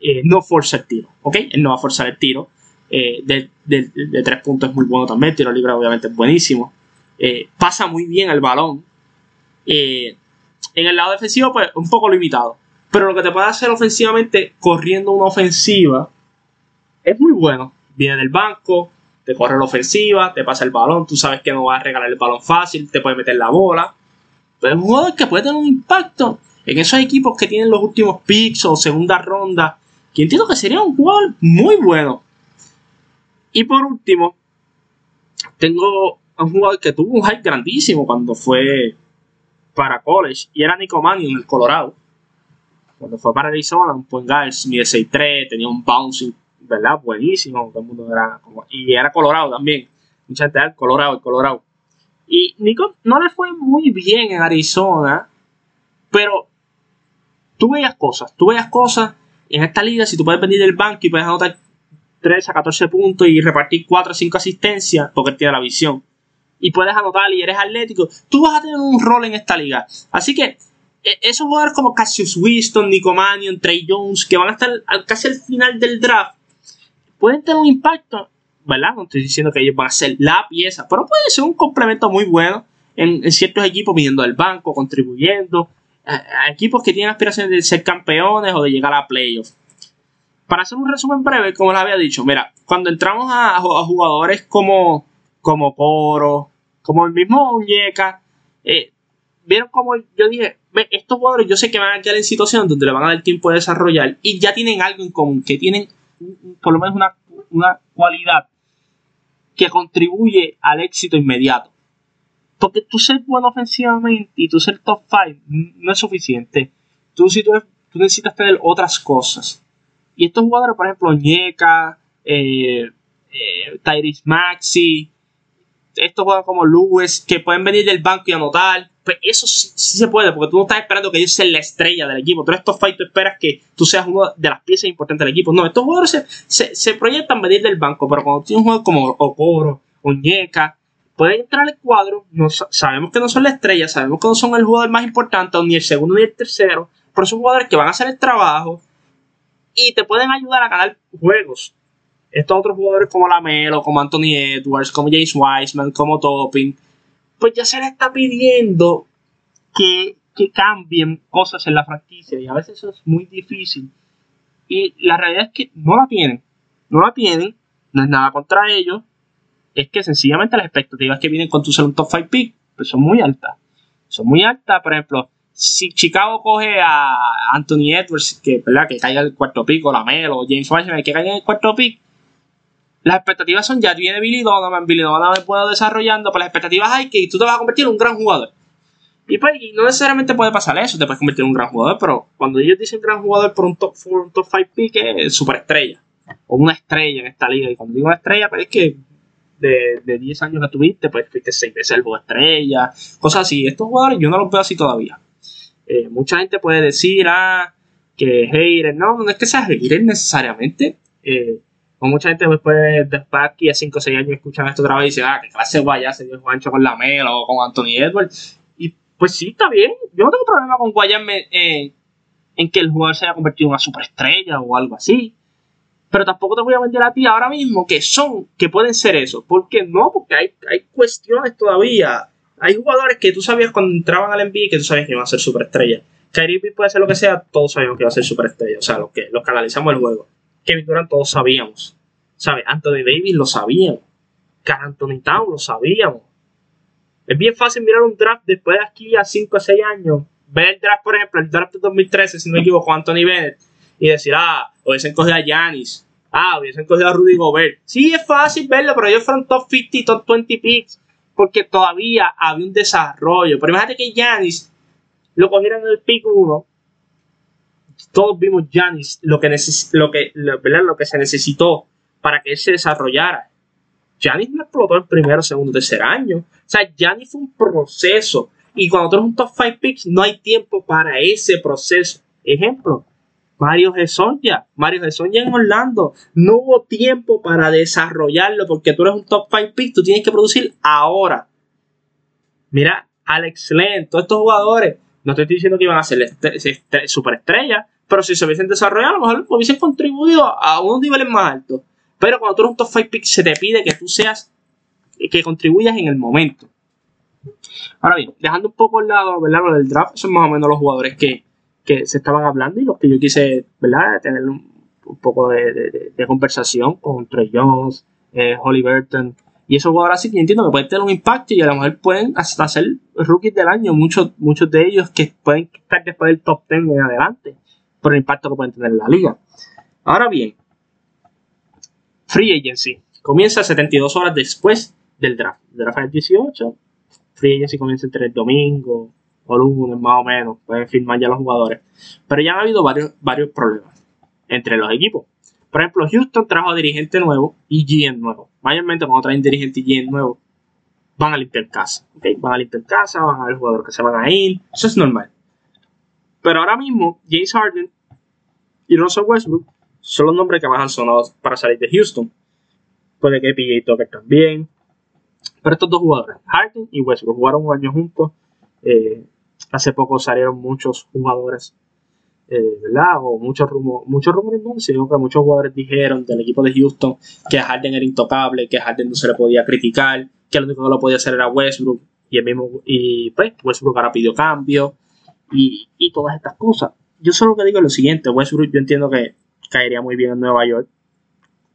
Eh, no forza el tiro, ¿ok? Él no va a forzar el tiro. Eh, de, tres puntos es muy bueno también. Tiro libre, obviamente, es buenísimo. Pasa muy bien el balón. en el lado defensivo, pues un poco limitado. Pero lo que te puede hacer ofensivamente corriendo una ofensiva es muy bueno. Viene del banco, te corre la ofensiva, te pasa el balón, tú sabes que no va a regalar el balón fácil, te puede meter la bola. Pero es un jugador que puede tener un impacto en esos equipos que tienen los últimos picks o segunda ronda. Que entiendo que sería un jugador muy bueno. Y por último, tengo un jugador que tuvo un hype grandísimo cuando fue para college y era Nico Mannion, el Colorado. Cuando fue para Arizona, un point guard, mide 6'3, tenía un bouncing, ¿verdad? Buenísimo, todo el mundo era como, y era Colorado también. Mucha gente era Colorado, el Colorado. Y Nico no le fue muy bien en Arizona, pero tú veías cosas, tú veías cosas en esta liga, si tú puedes venir del banco y puedes anotar 3 a 14 puntos y repartir 4 o 5 asistencias, porque tiene la visión, y puedes anotar y eres atlético, tú vas a tener un rol en esta liga. Así que e, esos jugadores como Cassius Winston, Nico Mannion, Trey Jones, que van a estar casi al final del draft, pueden tener un impacto, ¿verdad? No estoy diciendo que ellos van a ser la pieza, pero puede ser un complemento muy bueno en, ciertos equipos, viniendo del banco, contribuyendo, a, equipos que tienen aspiraciones de ser campeones o de llegar a playoffs. Para hacer un resumen breve, como les había dicho, mira, cuando entramos a, jugadores como, como como el mismo Muñeca, eh, vieron como yo dije, estos jugadores yo sé que van a quedar en situaciones donde le van a dar tiempo de desarrollar y ya tienen algo en común, que tienen por lo menos una, una cualidad que contribuye al éxito inmediato. Porque tú ser bueno ofensivamente y tú ser top 5 no es suficiente. Tú, si tú, necesitas tener otras cosas. Y estos jugadores, por ejemplo, Ñeca, eh, eh, Tyrese Maxi, estos jugadores como Lewis, que pueden venir del banco y anotar, pues eso sí, se puede, porque tú no estás esperando que ellos sean la estrella del equipo. Tú estos fight, tú esperas que tú seas una de las piezas importantes del equipo. No, estos jugadores se, proyectan venir del banco, pero cuando tienes un juego como Okoro, Oñeca, pueden entrar al cuadro. Sabemos que no son la estrella, sabemos que no son el jugador más importante, ni el segundo ni el tercero, pero son jugadores que van a hacer el trabajo y te pueden ayudar a ganar juegos estos otros jugadores como Lamelo, como Anthony Edwards, como James Wiseman, como Topping, pues ya se les está pidiendo que, que cambien cosas en la franquicia y a veces eso es muy difícil. Y la realidad es que no la tienen, no la tienen, no es nada contra ellos, es que sencillamente las expectativas que vienen con tu ser un top 5 pick pues son muy altas. Son muy altas, por ejemplo, si Chicago coge a Anthony Edwards, que, ¿verdad? que caiga el cuarto pick, o Lamelo, o James Wiseman, que caiga en el cuarto pick, las expectativas son ya viene Billy Donovan, Billy Donovan puede desarrollando, pero las expectativas hay que tú te vas a convertir en un gran jugador. Y pues no necesariamente puede pasar eso, te puedes convertir en un gran jugador, pero cuando ellos dicen gran jugador por un top 4, un top 5 pick es superestrella. O una estrella en esta liga. Y cuando digo estrella, pues es que de, de 10 años que tuviste, pues fuiste 6 veces el estrella, cosas así. Estos jugadores yo no los veo así todavía. Eh, mucha gente puede decir, ah, que hater, no, no es que sea hater necesariamente. Eh, o mucha gente después, después aquí a 5 o 6 años escuchan esto otra vez y dicen, ah, qué clase vaya se dio Juancho con la Melo o con Anthony Edwards. Y pues sí, está bien. Yo no tengo problema con guayarme eh, en que el jugador se haya convertido en una superestrella o algo así. Pero tampoco te voy a vender a ti ahora mismo que son, que pueden ser eso. ¿Por qué no? Porque hay, hay cuestiones todavía. Hay jugadores que tú sabías cuando entraban al NBA que tú sabías que iban a ser superestrellas. Kyrie puede ser lo que sea, todos sabíamos que iba a ser superestrella. O sea, los que, los que analizamos el juego. Kevin Durant todos sabíamos. ¿Sabes? Anthony Davis lo sabíamos. Carl Anthony Town lo sabíamos. Es bien fácil mirar un draft después de aquí a 5 o 6 años. Ver el draft, por ejemplo, el draft de 2013, si no me equivoco, Anthony Bennett. Y decir, ah, hubiesen cogido a Giannis. Ah, hubiesen cogido a Rudy Gobert. Sí, es fácil verlo, pero ellos fueron top 50, top 20 picks. Porque todavía había un desarrollo. Pero imagínate que Giannis lo cogieran en el pick 1 todos vimos Janis, lo que, lo, que, lo, que se necesitó para que él se desarrollara. Janis no explotó el primero, segundo, tercer año. O sea, Janis fue un proceso. Y cuando tú eres un top 5 picks, no hay tiempo para ese proceso. Ejemplo, Mario Gesonja. Mario Gesonja en Orlando. No hubo tiempo para desarrollarlo porque tú eres un top 5 pick. Tú tienes que producir ahora. Mira, Alex Len, todos estos jugadores no estoy diciendo que iban a ser superestrellas, pero si se hubiesen desarrollado, a lo mejor hubiesen contribuido a unos niveles más altos. Pero cuando tú eres un top 5 pick, se te pide que tú seas, que contribuyas en el momento. Ahora bien, dejando un poco al lado, ¿verdad? Lo del draft, son más o menos los jugadores que, se estaban hablando y los que yo quise, ¿verdad? Tener un, poco de, conversación con Trey Jones, eh, Holly Burton, y esos jugadores sí que entiendo que pueden tener un impacto y a lo mejor pueden hasta ser rookies del año, muchos, muchos de ellos que pueden estar después del top 10 en adelante, por el impacto que pueden tener en la liga. Ahora bien, Free Agency comienza 72 horas después del draft. El draft es el 18, Free Agency comienza entre el domingo o lunes más o menos, pueden firmar ya los jugadores. Pero ya han habido varios, varios problemas entre los equipos. Por ejemplo, Houston trajo a dirigente nuevo y GM nuevo. Mayormente cuando traen dirigente y GM nuevo, van a limpiar casa. ¿okay? Van a limpiar casa, van a ver jugadores que se van a ir. Eso es normal. Pero ahora mismo, James Harden y Russell Westbrook son los nombres que más han sonado para salir de Houston. Puede que PJ Tucker también. Pero estos dos jugadores, Harden y Westbrook, jugaron un año juntos. Eh, hace poco salieron muchos jugadores, eh, ¿verdad? O muchos rumores, muchos rumores no, sino que muchos jugadores dijeron del equipo de Houston que Harden era intocable, que Harden no se le podía criticar, que lo único que lo podía hacer era Westbrook. Y el mismo, y pues Westbrook ahora pidió cambio y, y todas estas cosas. Yo solo que digo lo siguiente, Westbrook yo entiendo que caería muy bien en Nueva York.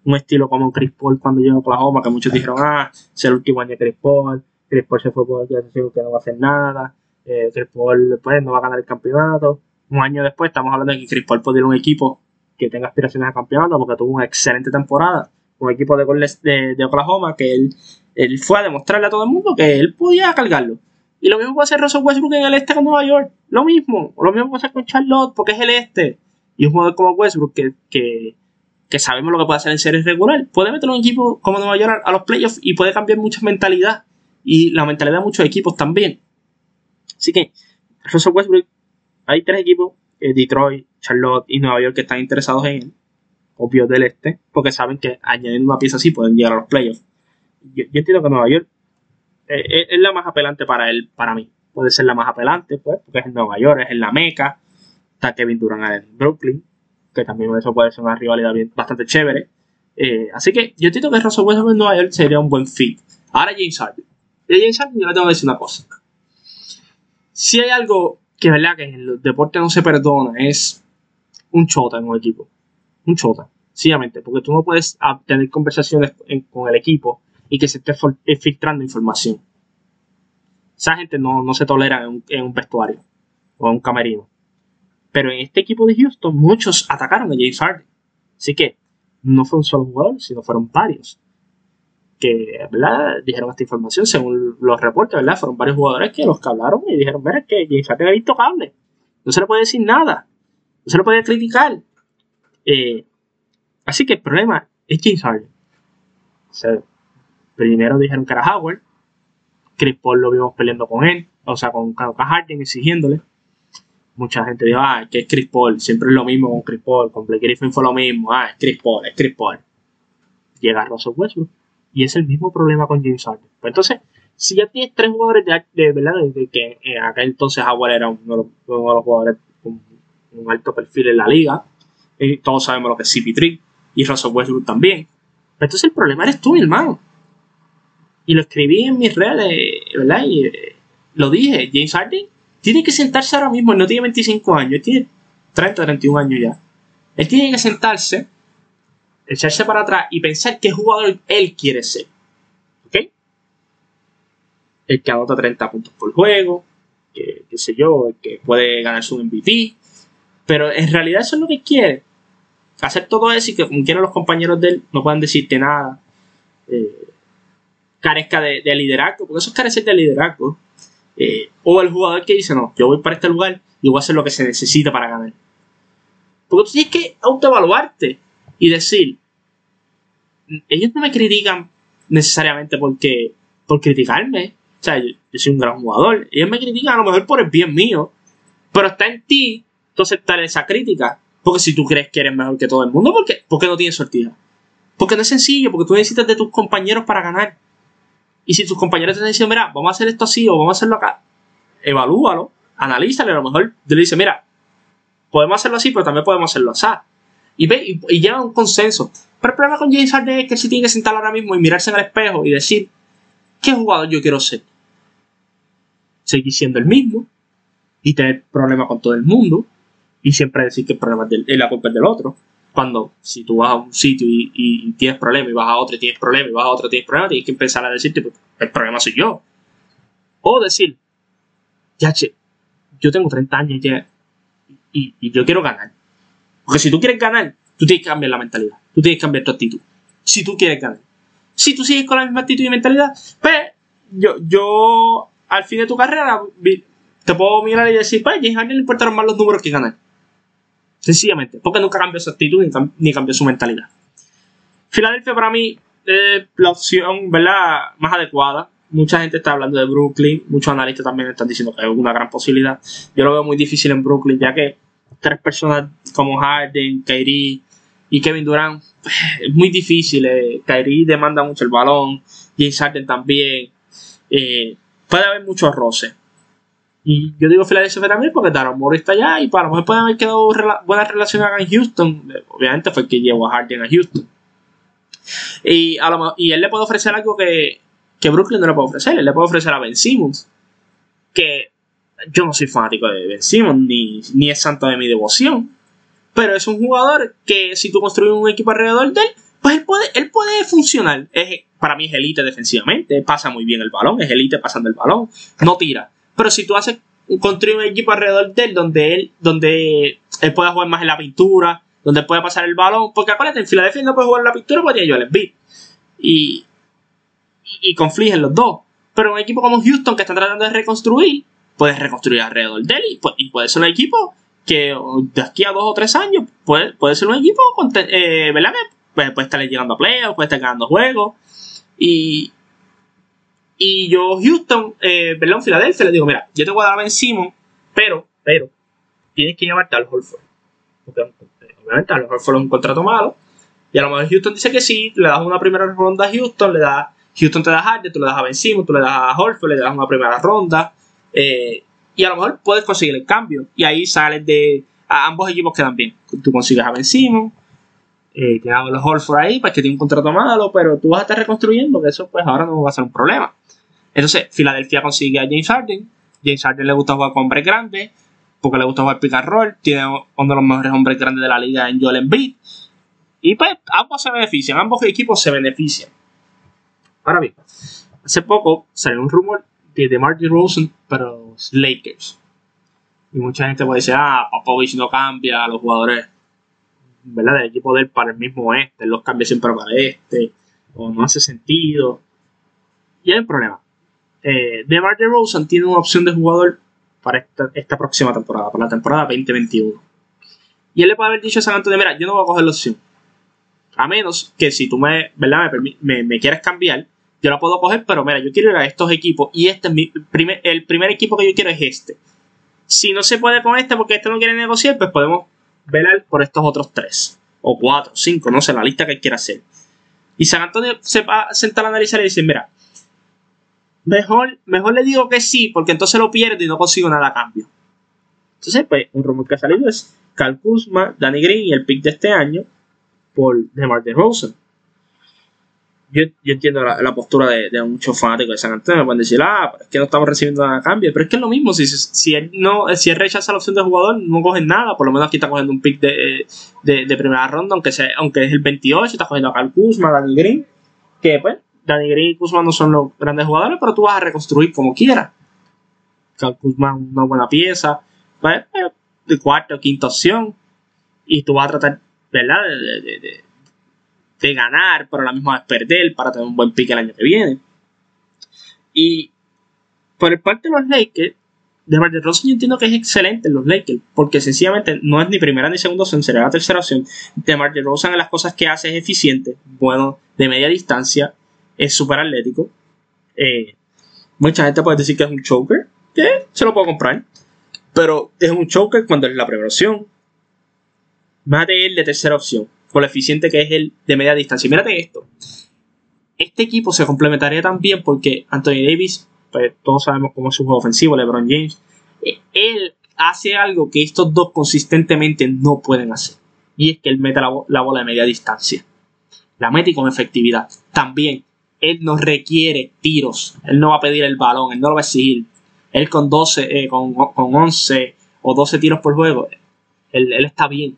Un estilo como Chris Paul cuando llegó a Oklahoma, que muchos dijeron, ah, es el último año de Chris Paul, Chris Paul se fue por que no va a hacer nada, eh, Chris Paul pues, no va a ganar el campeonato. Un año después estamos hablando de que Chris Paul puede un equipo que tenga aspiraciones a campeonato porque tuvo una excelente temporada. Un equipo de, de, de Oklahoma que él, él fue a demostrarle a todo el mundo que él podía cargarlo. Y lo mismo puede hacer Russell Westbrook en el este con Nueva York. Lo mismo. Lo mismo puede hacer con Charlotte porque es el este. Y un jugador como Westbrook que, que, sabemos lo que puede hacer en series regular, puede meter un equipo como Nueva York a, los playoffs y puede cambiar mucha mentalidad. Y la mentalidad de muchos equipos también. Así que, Russell Westbrook, hay tres equipos, eh, Detroit, Charlotte y Nueva York, que están interesados en él, obvio del este, porque saben que añadiendo una pieza así pueden llegar a los playoffs. Yo, yo entiendo que Nueva York eh, es la más apelante para él, para mí. Puede ser la más apelante, pues, porque es en Nueva York, es en la Meca. Está Kevin Durant en Brooklyn, que también eso puede ser una rivalidad bastante chévere. Eh, así que yo entiendo que Russell Westbrook en Nueva York sería un buen fit. Ahora James Harden. De James Harden yo le tengo que decir una cosa. Si hay algo que verdad que en los deportes no se perdona es un chota en un equipo. Un chota, sencillamente, porque tú no puedes tener conversaciones con el equipo y que se esté eh, filtrando información. Esa gente no, se tolera en un, vestuario o en un camerino. Pero en este equipo de Houston muchos atacaron a James Harden. Así que no fue un solo jugador, sino fueron varios que ¿verdad? dijeron esta información según los reportes, ¿verdad? Fueron varios jugadores que los que hablaron y dijeron, mira, que James Harden era intocable. No se le puede decir nada. No se le puede criticar. Eh, así que el problema es James Harden. Primero dijeron que era Howard. Chris Paul lo vimos peleando con él, o sea, con Harden exigiéndole. Mucha gente dijo, ah, que es Chris Paul, siempre es lo mismo con Chris Paul, con Blake Griffin fue lo mismo, ah, es Chris Paul, es Chris Paul. Llega Russell Westbrook y es el mismo problema con James Harden. Pues entonces, si ya tienes tres jugadores de, verdad, que en aquel entonces Howard era uno de, los, jugadores con un alto perfil en la liga, y todos sabemos lo que es CP3 y Russell Westbrook también. Pero entonces el problema eres tú, mi hermano y lo escribí en mis redes, ¿verdad? Y eh, lo dije, James Harden tiene que sentarse ahora mismo, él no tiene 25 años, él tiene 30, 31 años ya. Él tiene que sentarse, echarse para atrás y pensar qué jugador él quiere ser. ¿Ok? El que anota 30 puntos por juego, que, qué sé yo, el que puede ganar su MVP. Pero en realidad eso es lo que quiere. Hacer todo eso y que como quieran los compañeros de él no puedan decirte nada. Eh, carezca de, liderazgo, porque eso es carecer de liderazgo. Eh, o el jugador que dice, no, yo voy para este lugar y voy a hacer lo que se necesita para ganar. Porque tú tienes que autoevaluarte y decir, ellos no me critican necesariamente porque por criticarme. O sea, yo, soy un gran jugador. Ellos me critican a lo mejor por el bien mío. Pero está en ti tú aceptar esa crítica. Porque si tú crees que eres mejor que todo el mundo, ¿por qué, ¿Por qué no tienes sortija? Porque no es sencillo, porque tú necesitas de tus compañeros para ganar. Y si tus compañeros te dicen, mira, vamos a hacer esto así o vamos a hacerlo acá, evalúalo, analízalo, a lo mejor te le dice, mira, podemos hacerlo así, pero también podemos hacerlo así. Y, ve, y, llega a un consenso. Pero el problema con James Harden es que si tiene que sentar ahora mismo y mirarse en el espejo y decir, ¿qué jugador yo quiero ser? Seguir siendo el mismo y tener problemas con todo el mundo y siempre decir que el problema es, de, la culpa del otro cuando si tú vas a un sitio y, tienes problemas y vas a otro y tienes problemas y vas a otro y tienes problemas, tienes que empezar a decirte, pues, el problema soy yo. O decir, ya, che, yo tengo 30 años ya y, y, yo quiero ganar. Porque si tú quieres ganar, tú tienes que cambiar la mentalidad. Tú tienes que cambiar tu actitud. Si tú quieres ganar. Si tú sigues con la misma actitud y mentalidad, pues yo, yo al fin de tu carrera te puedo mirar y decir, pues, James Harden le importaron más los números que ganar. Sencillamente, porque nunca cambió su actitud ni, cambió su mentalidad. Filadelfia para mí es la opción, ¿verdad? Más adecuada. Mucha gente está hablando de Brooklyn, muchos analistas también están diciendo que es una gran posibilidad. Yo lo veo muy difícil en Brooklyn, ya que tres personas como Harden, Kyrie y Kevin Durant, es muy difícil. Eh. Kyrie demanda mucho el balón, James Harden también. Eh, puede haber muchos roces. Y yo digo Filadelfia también porque Daron Morris está allá y para lo mejor puede haber quedado buenas relaciones acá en Houston. Obviamente fue el que llevó a Harden a Houston. Y, a lo, y él le puede ofrecer algo que, que Brooklyn no le puede ofrecer. Él le puede ofrecer a Ben Simmons. Que yo no soy fanático de Ben Simmons, ni, ni es santo de mi devoción. Pero es un jugador que si tú construyes un equipo alrededor de él, pues él puede, él puede funcionar. Es, para mí es elite defensivamente, pasa muy bien el balón, es elite pasando el balón, no tira. Pero si tú haces construir un equipo alrededor de él donde él, donde él pueda jugar más en la pintura, donde pueda pasar el balón, porque acuérdate, en Filadelfia no puede jugar en la pintura porque yo el beat. Y, y, confligen los dos. Pero un equipo como Houston que está tratando de reconstruir, puedes reconstruir alrededor de él y, puede ser un equipo que de aquí a dos o tres años puede, puede ser un equipo eh, ¿verdad? puede, puede estar llegando a playoffs, puede estar ganando juegos. Y, y yo, Houston, eh, perdón, Filadelfia, le digo, mira, yo te voy a dar a Ben Simon, pero, pero, tienes que llevarte al Holford. Porque obviamente al Holford es un contrato malo. Y a lo mejor Houston dice que sí, le das una primera ronda a Houston, le das, Houston te da Harden, tú le das a Ben Simon, tú le das a Holford, le das una primera ronda. Eh, y a lo mejor puedes conseguir el cambio. Y ahí sales de. A ambos equipos quedan bien. Tú consigues a Ben Simon, eh, te hago los Holford ahí, pues que tiene un contrato malo, pero tú vas a estar reconstruyendo, que eso pues ahora no va a ser un problema. Entonces, Filadelfia consigue a James Harden. James Harden le gusta jugar con hombres grandes, porque le gusta jugar pick and roll. Tiene uno de los mejores hombres grandes de la liga en Joel Embiid. Y pues, ambos se benefician, ambos equipos se benefician. Ahora bien, hace poco salió un rumor de DeMar Rosen para los Lakers. Y mucha gente puede decir, ah, Popovich no cambia a los jugadores ¿verdad? del equipo de para el mismo este, los cambia siempre para este, o no hace sentido. Y hay un problema eh, DeMar DeRozan tiene una opción de jugador para esta, próxima temporada, para la temporada 2021. Y él le puede haber dicho a San Antonio, mira, yo no voy a coger la opción. A menos que si tú me, ¿verdad? me, quieres cambiar, yo la puedo coger, pero mira, yo quiero ir a estos equipos y este es mi el primer equipo que yo quiero es este. Si no se puede con este porque este no quiere negociar, pues podemos velar por estos otros tres, o cuatro, cinco, no sé, la lista que él quiera hacer. Y San Antonio se va a sentar a analizar y decir, mira, Mejor, mejor le digo que sí, porque entonces lo pierdo y no consigo nada a cambio. Entonces, pues, un rumor que ha salido es Cal Kuzma, Danny Green y el pick de este año por DeMar DeRozan. Yo, entiendo la, postura de, muchos fanáticos de San Antonio. Pueden decir, ah, es que no estamos recibiendo nada a cambio. Pero es que es lo mismo. Si, si, él, no, si él rechaza la opción de jugador, no cogen nada. Por lo menos aquí está cogiendo un pick de, de, primera ronda, aunque, aunque es el 28. Está cogiendo a Cal Kuzma, Danny Green. Que, pues, Danny Green y Kuzma no son los grandes jugadores, pero tú vas a reconstruir como quieras. Kuzma es una buena pieza, pues, eh, de cuarta o quinta opción, y tú vas a tratar, ¿verdad?, de, ganar, pero a la misma vez perder para tener un buen pick el año que viene. Y por el parte de los Lakers, de Mar Rosen yo entiendo que es excelente en los Lakers, porque sencillamente no es ni primera ni segunda opción, será la tercera opción. De Mar Rosen en las cosas que hace es eficiente, bueno, de media distancia, es súper atlético. Eh, mucha gente puede decir que es un choker, que se lo puedo comprar. Pero es un choker cuando es la primera opción. Mate el de tercera opción, con lo eficiente que es el de media distancia. Y mírate esto. Este equipo se complementaría también porque Anthony Davis, pues todos sabemos cómo es su juego ofensivo, LeBron James. Eh, él hace algo que estos dos consistentemente no pueden hacer. Y es que él mete la, la bola de media distancia. La mete con efectividad. También él no requiere tiros. Él no va a pedir el balón, él no lo va a exigir. Él con 12, eh, con, con, 11 o 12 tiros por juego, él, está bien.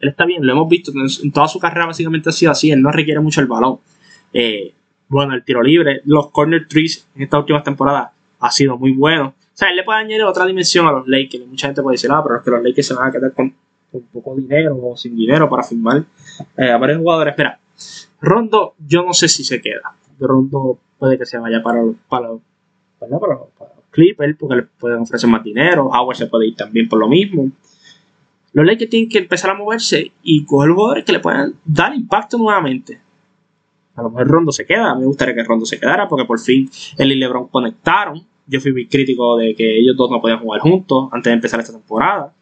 Él está bien, lo hemos visto en toda su carrera básicamente ha sido así, él no requiere mucho el balón. Eh, bueno, el tiro libre, los corner trees en estas últimas temporadas ha sido muy bueno. O sea, él le puede añadir otra dimensión a los Lakers. Mucha gente puede decir, ah, pero es que los Lakers se van a quedar con, poco dinero o sin dinero para firmar eh, a varios jugadores. Espera, Rondo, yo no sé si se queda. Rondo puede que se vaya para, para, para, Clippers porque le pueden ofrecer más dinero. Howard se puede ir también por lo mismo. Los Lakers tienen que empezar a moverse y coger jugadores que le puedan dar impacto nuevamente. A lo mejor Rondo se queda. Me gustaría que Rondo se quedara porque por fin él y LeBron conectaron. Yo fui muy crítico de que ellos dos no podían jugar juntos antes de empezar esta temporada.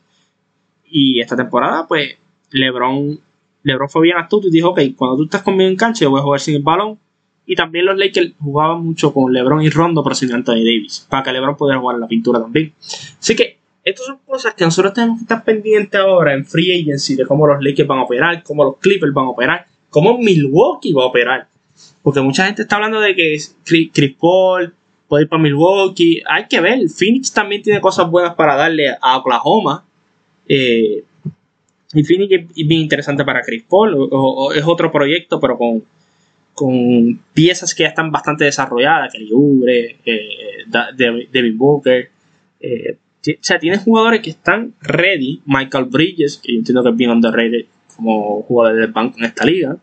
Y esta temporada, pues, LeBron, LeBron fue bien astuto y dijo: Ok, cuando tú estás conmigo en cancha, yo voy a jugar sin el balón. Y también los Lakers jugaban mucho con LeBron y Rondo, pero sin Anthony Davis, para que LeBron pudiera jugar en la pintura también. Así que estas son cosas que nosotros tenemos que estar pendientes ahora en Free Agency de cómo los Lakers van a operar, cómo los Clippers van a operar, cómo Milwaukee va a operar. Porque mucha gente está hablando de que Chris Paul puede ir para Milwaukee. Hay que ver. Phoenix también tiene cosas buenas para darle a Oklahoma. Eh, y Phoenix es bien interesante para Chris Paul. es otro proyecto, pero con, con piezas que ya están bastante desarrolladas. Kelly Ubre, eh, Devin Booker. Eh, o sea, tienes jugadores que están ready. Michael Bridges, que yo entiendo que es bien underrated como jugador del banco en esta liga.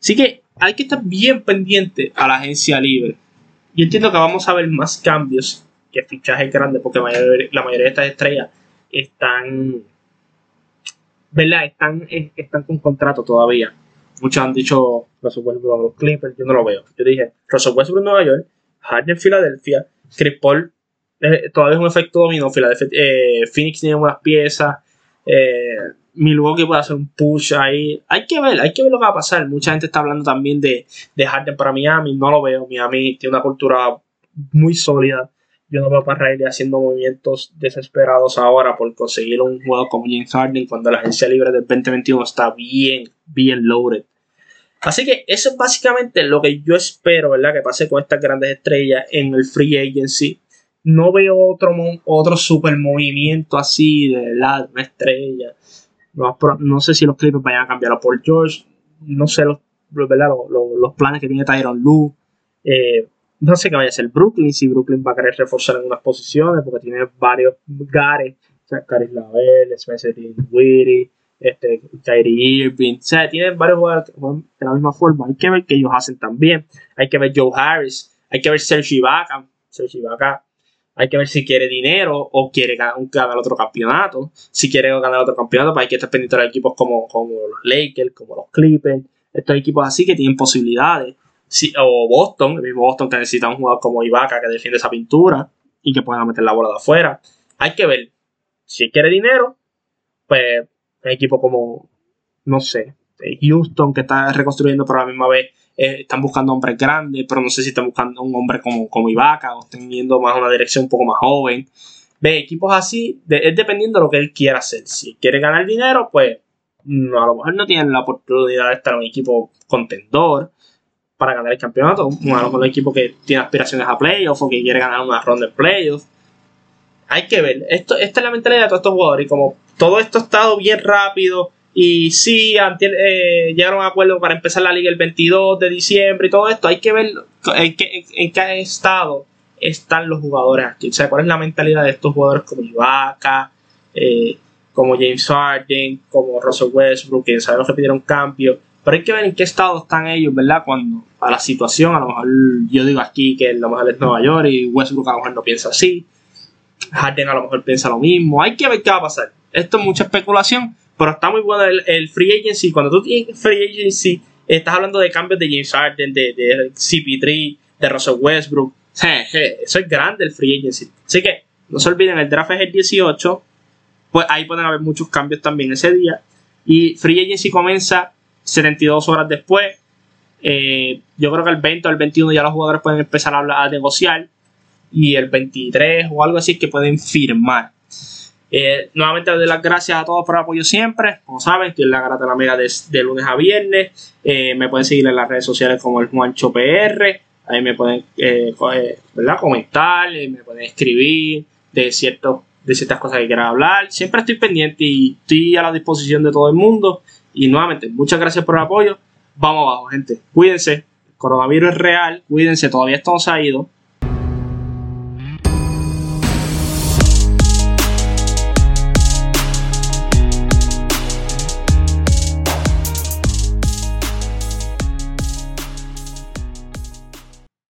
Así que hay que estar bien pendiente a la agencia libre. Yo entiendo que vamos a ver más cambios que fichajes grandes, porque la mayoría de estas estrellas están, ¿verdad? Están, están con contrato todavía. Muchos han dicho Russell Westbrook los Clippers, yo no lo veo. Yo dije Russell Westbrook en Nueva York, Harden en Filadelfia, Chris Paul todavía es un efecto dominó. Eh, Phoenix tiene buenas piezas. Eh, Milwaukee puede hacer un push ahí. Hay que ver, hay que ver lo que va a pasar. Mucha gente está hablando también de, de Harden para Miami. No lo veo. Miami tiene una cultura muy sólida. Yo no veo para Riley haciendo movimientos desesperados ahora por conseguir un juego como James Harden cuando la agencia libre del 2021 está bien, bien loaded. Así que eso es básicamente lo que yo espero, ¿verdad? Que pase con estas grandes estrellas en el free agency no veo otro, otro super movimiento así de la una estrella. No, sé si los Clippers vayan a cambiar a Paul George. No sé los, los, planes que tiene Tyron Lue. Eh, no sé qué vaya a ser Brooklyn. Si Brooklyn va a querer reforzar en unas posiciones porque tiene varios gares. O sea, Caris Lavelle, Spencer Dinwiddie, este, Kyrie Irving. O sea, tiene varios jugadores de la misma forma. Hay que ver qué ellos hacen también. Hay que ver Joe Harris. Hay que ver Serge Ibaka. Serge Ibaka hay que ver si quiere dinero o quiere ganar, otro campeonato. Si quiere ganar otro campeonato, pues hay que estar pendiente de equipos como, los Lakers, como los Clippers, estos equipos así que tienen posibilidades. o Boston, el mismo Boston que necesita un jugador como Ibaka que defiende esa pintura y que pueda meter la bola de afuera. Hay que ver si quiere dinero, pues hay equipos como, no sé, Houston que está reconstruyendo por la misma vez eh, están buscando hombres grandes, pero no sé si están buscando un hombre como, como Ibaka o están yendo más una dirección un poco más joven. Ve, equipos así, es dependiendo de lo que él quiera hacer. Si quiere ganar dinero, pues a lo mejor no tienen la oportunidad de estar en un equipo contendor para ganar el campeonato. a lo mejor un equipo que tiene aspiraciones a playoffs o que quiere ganar una ronda de playoffs. Hay que ver. Esto, esta es la mentalidad de todos estos jugadores. Y como todo esto ha estado bien rápido, y sí, eh, llegaron a acuerdo para empezar la liga el 22 de diciembre y todo esto. Hay que ver en qué, estado están los jugadores aquí. O sea, cuál es la mentalidad de estos jugadores como Ibaka, eh, como James Harden, como Russell Westbrook, que sabemos que pidieron cambio. Pero hay que ver en qué estado están ellos, ¿verdad? Cuando a la situación, a lo mejor yo digo aquí que a lo mejor es Nueva York y Westbrook a lo mejor no piensa así. Harden a lo mejor piensa lo mismo. Hay que ver qué va a pasar. Esto es mucha especulación pero está muy bueno el, free agency. Cuando tú tienes free agency, estás hablando de cambios de James Harden, de, de CP3, de Russell Westbrook. eso es grande el free agency. Así que no se olviden, el draft es el 18. Pues ahí pueden haber muchos cambios también ese día. Y free agency comienza 72 horas después. Eh, yo creo que el 20 o el 21 ya los jugadores pueden empezar a, hablar, a negociar. Y el 23 o algo así que pueden firmar. Eh, nuevamente doy las gracias a todos por el apoyo siempre. Como saben, estoy en la Garata la Mega de, lunes a viernes. Eh, me pueden seguir en las redes sociales como el Juancho PR. Ahí me pueden eh, ¿verdad? comentar, me pueden escribir de, cierto, de ciertas cosas que quieran hablar. Siempre estoy pendiente y estoy a la disposición de todo el mundo. Y nuevamente, muchas gracias por el apoyo. Vamos abajo, gente. Cuídense. El coronavirus es real. Cuídense, todavía esto no se ha ido.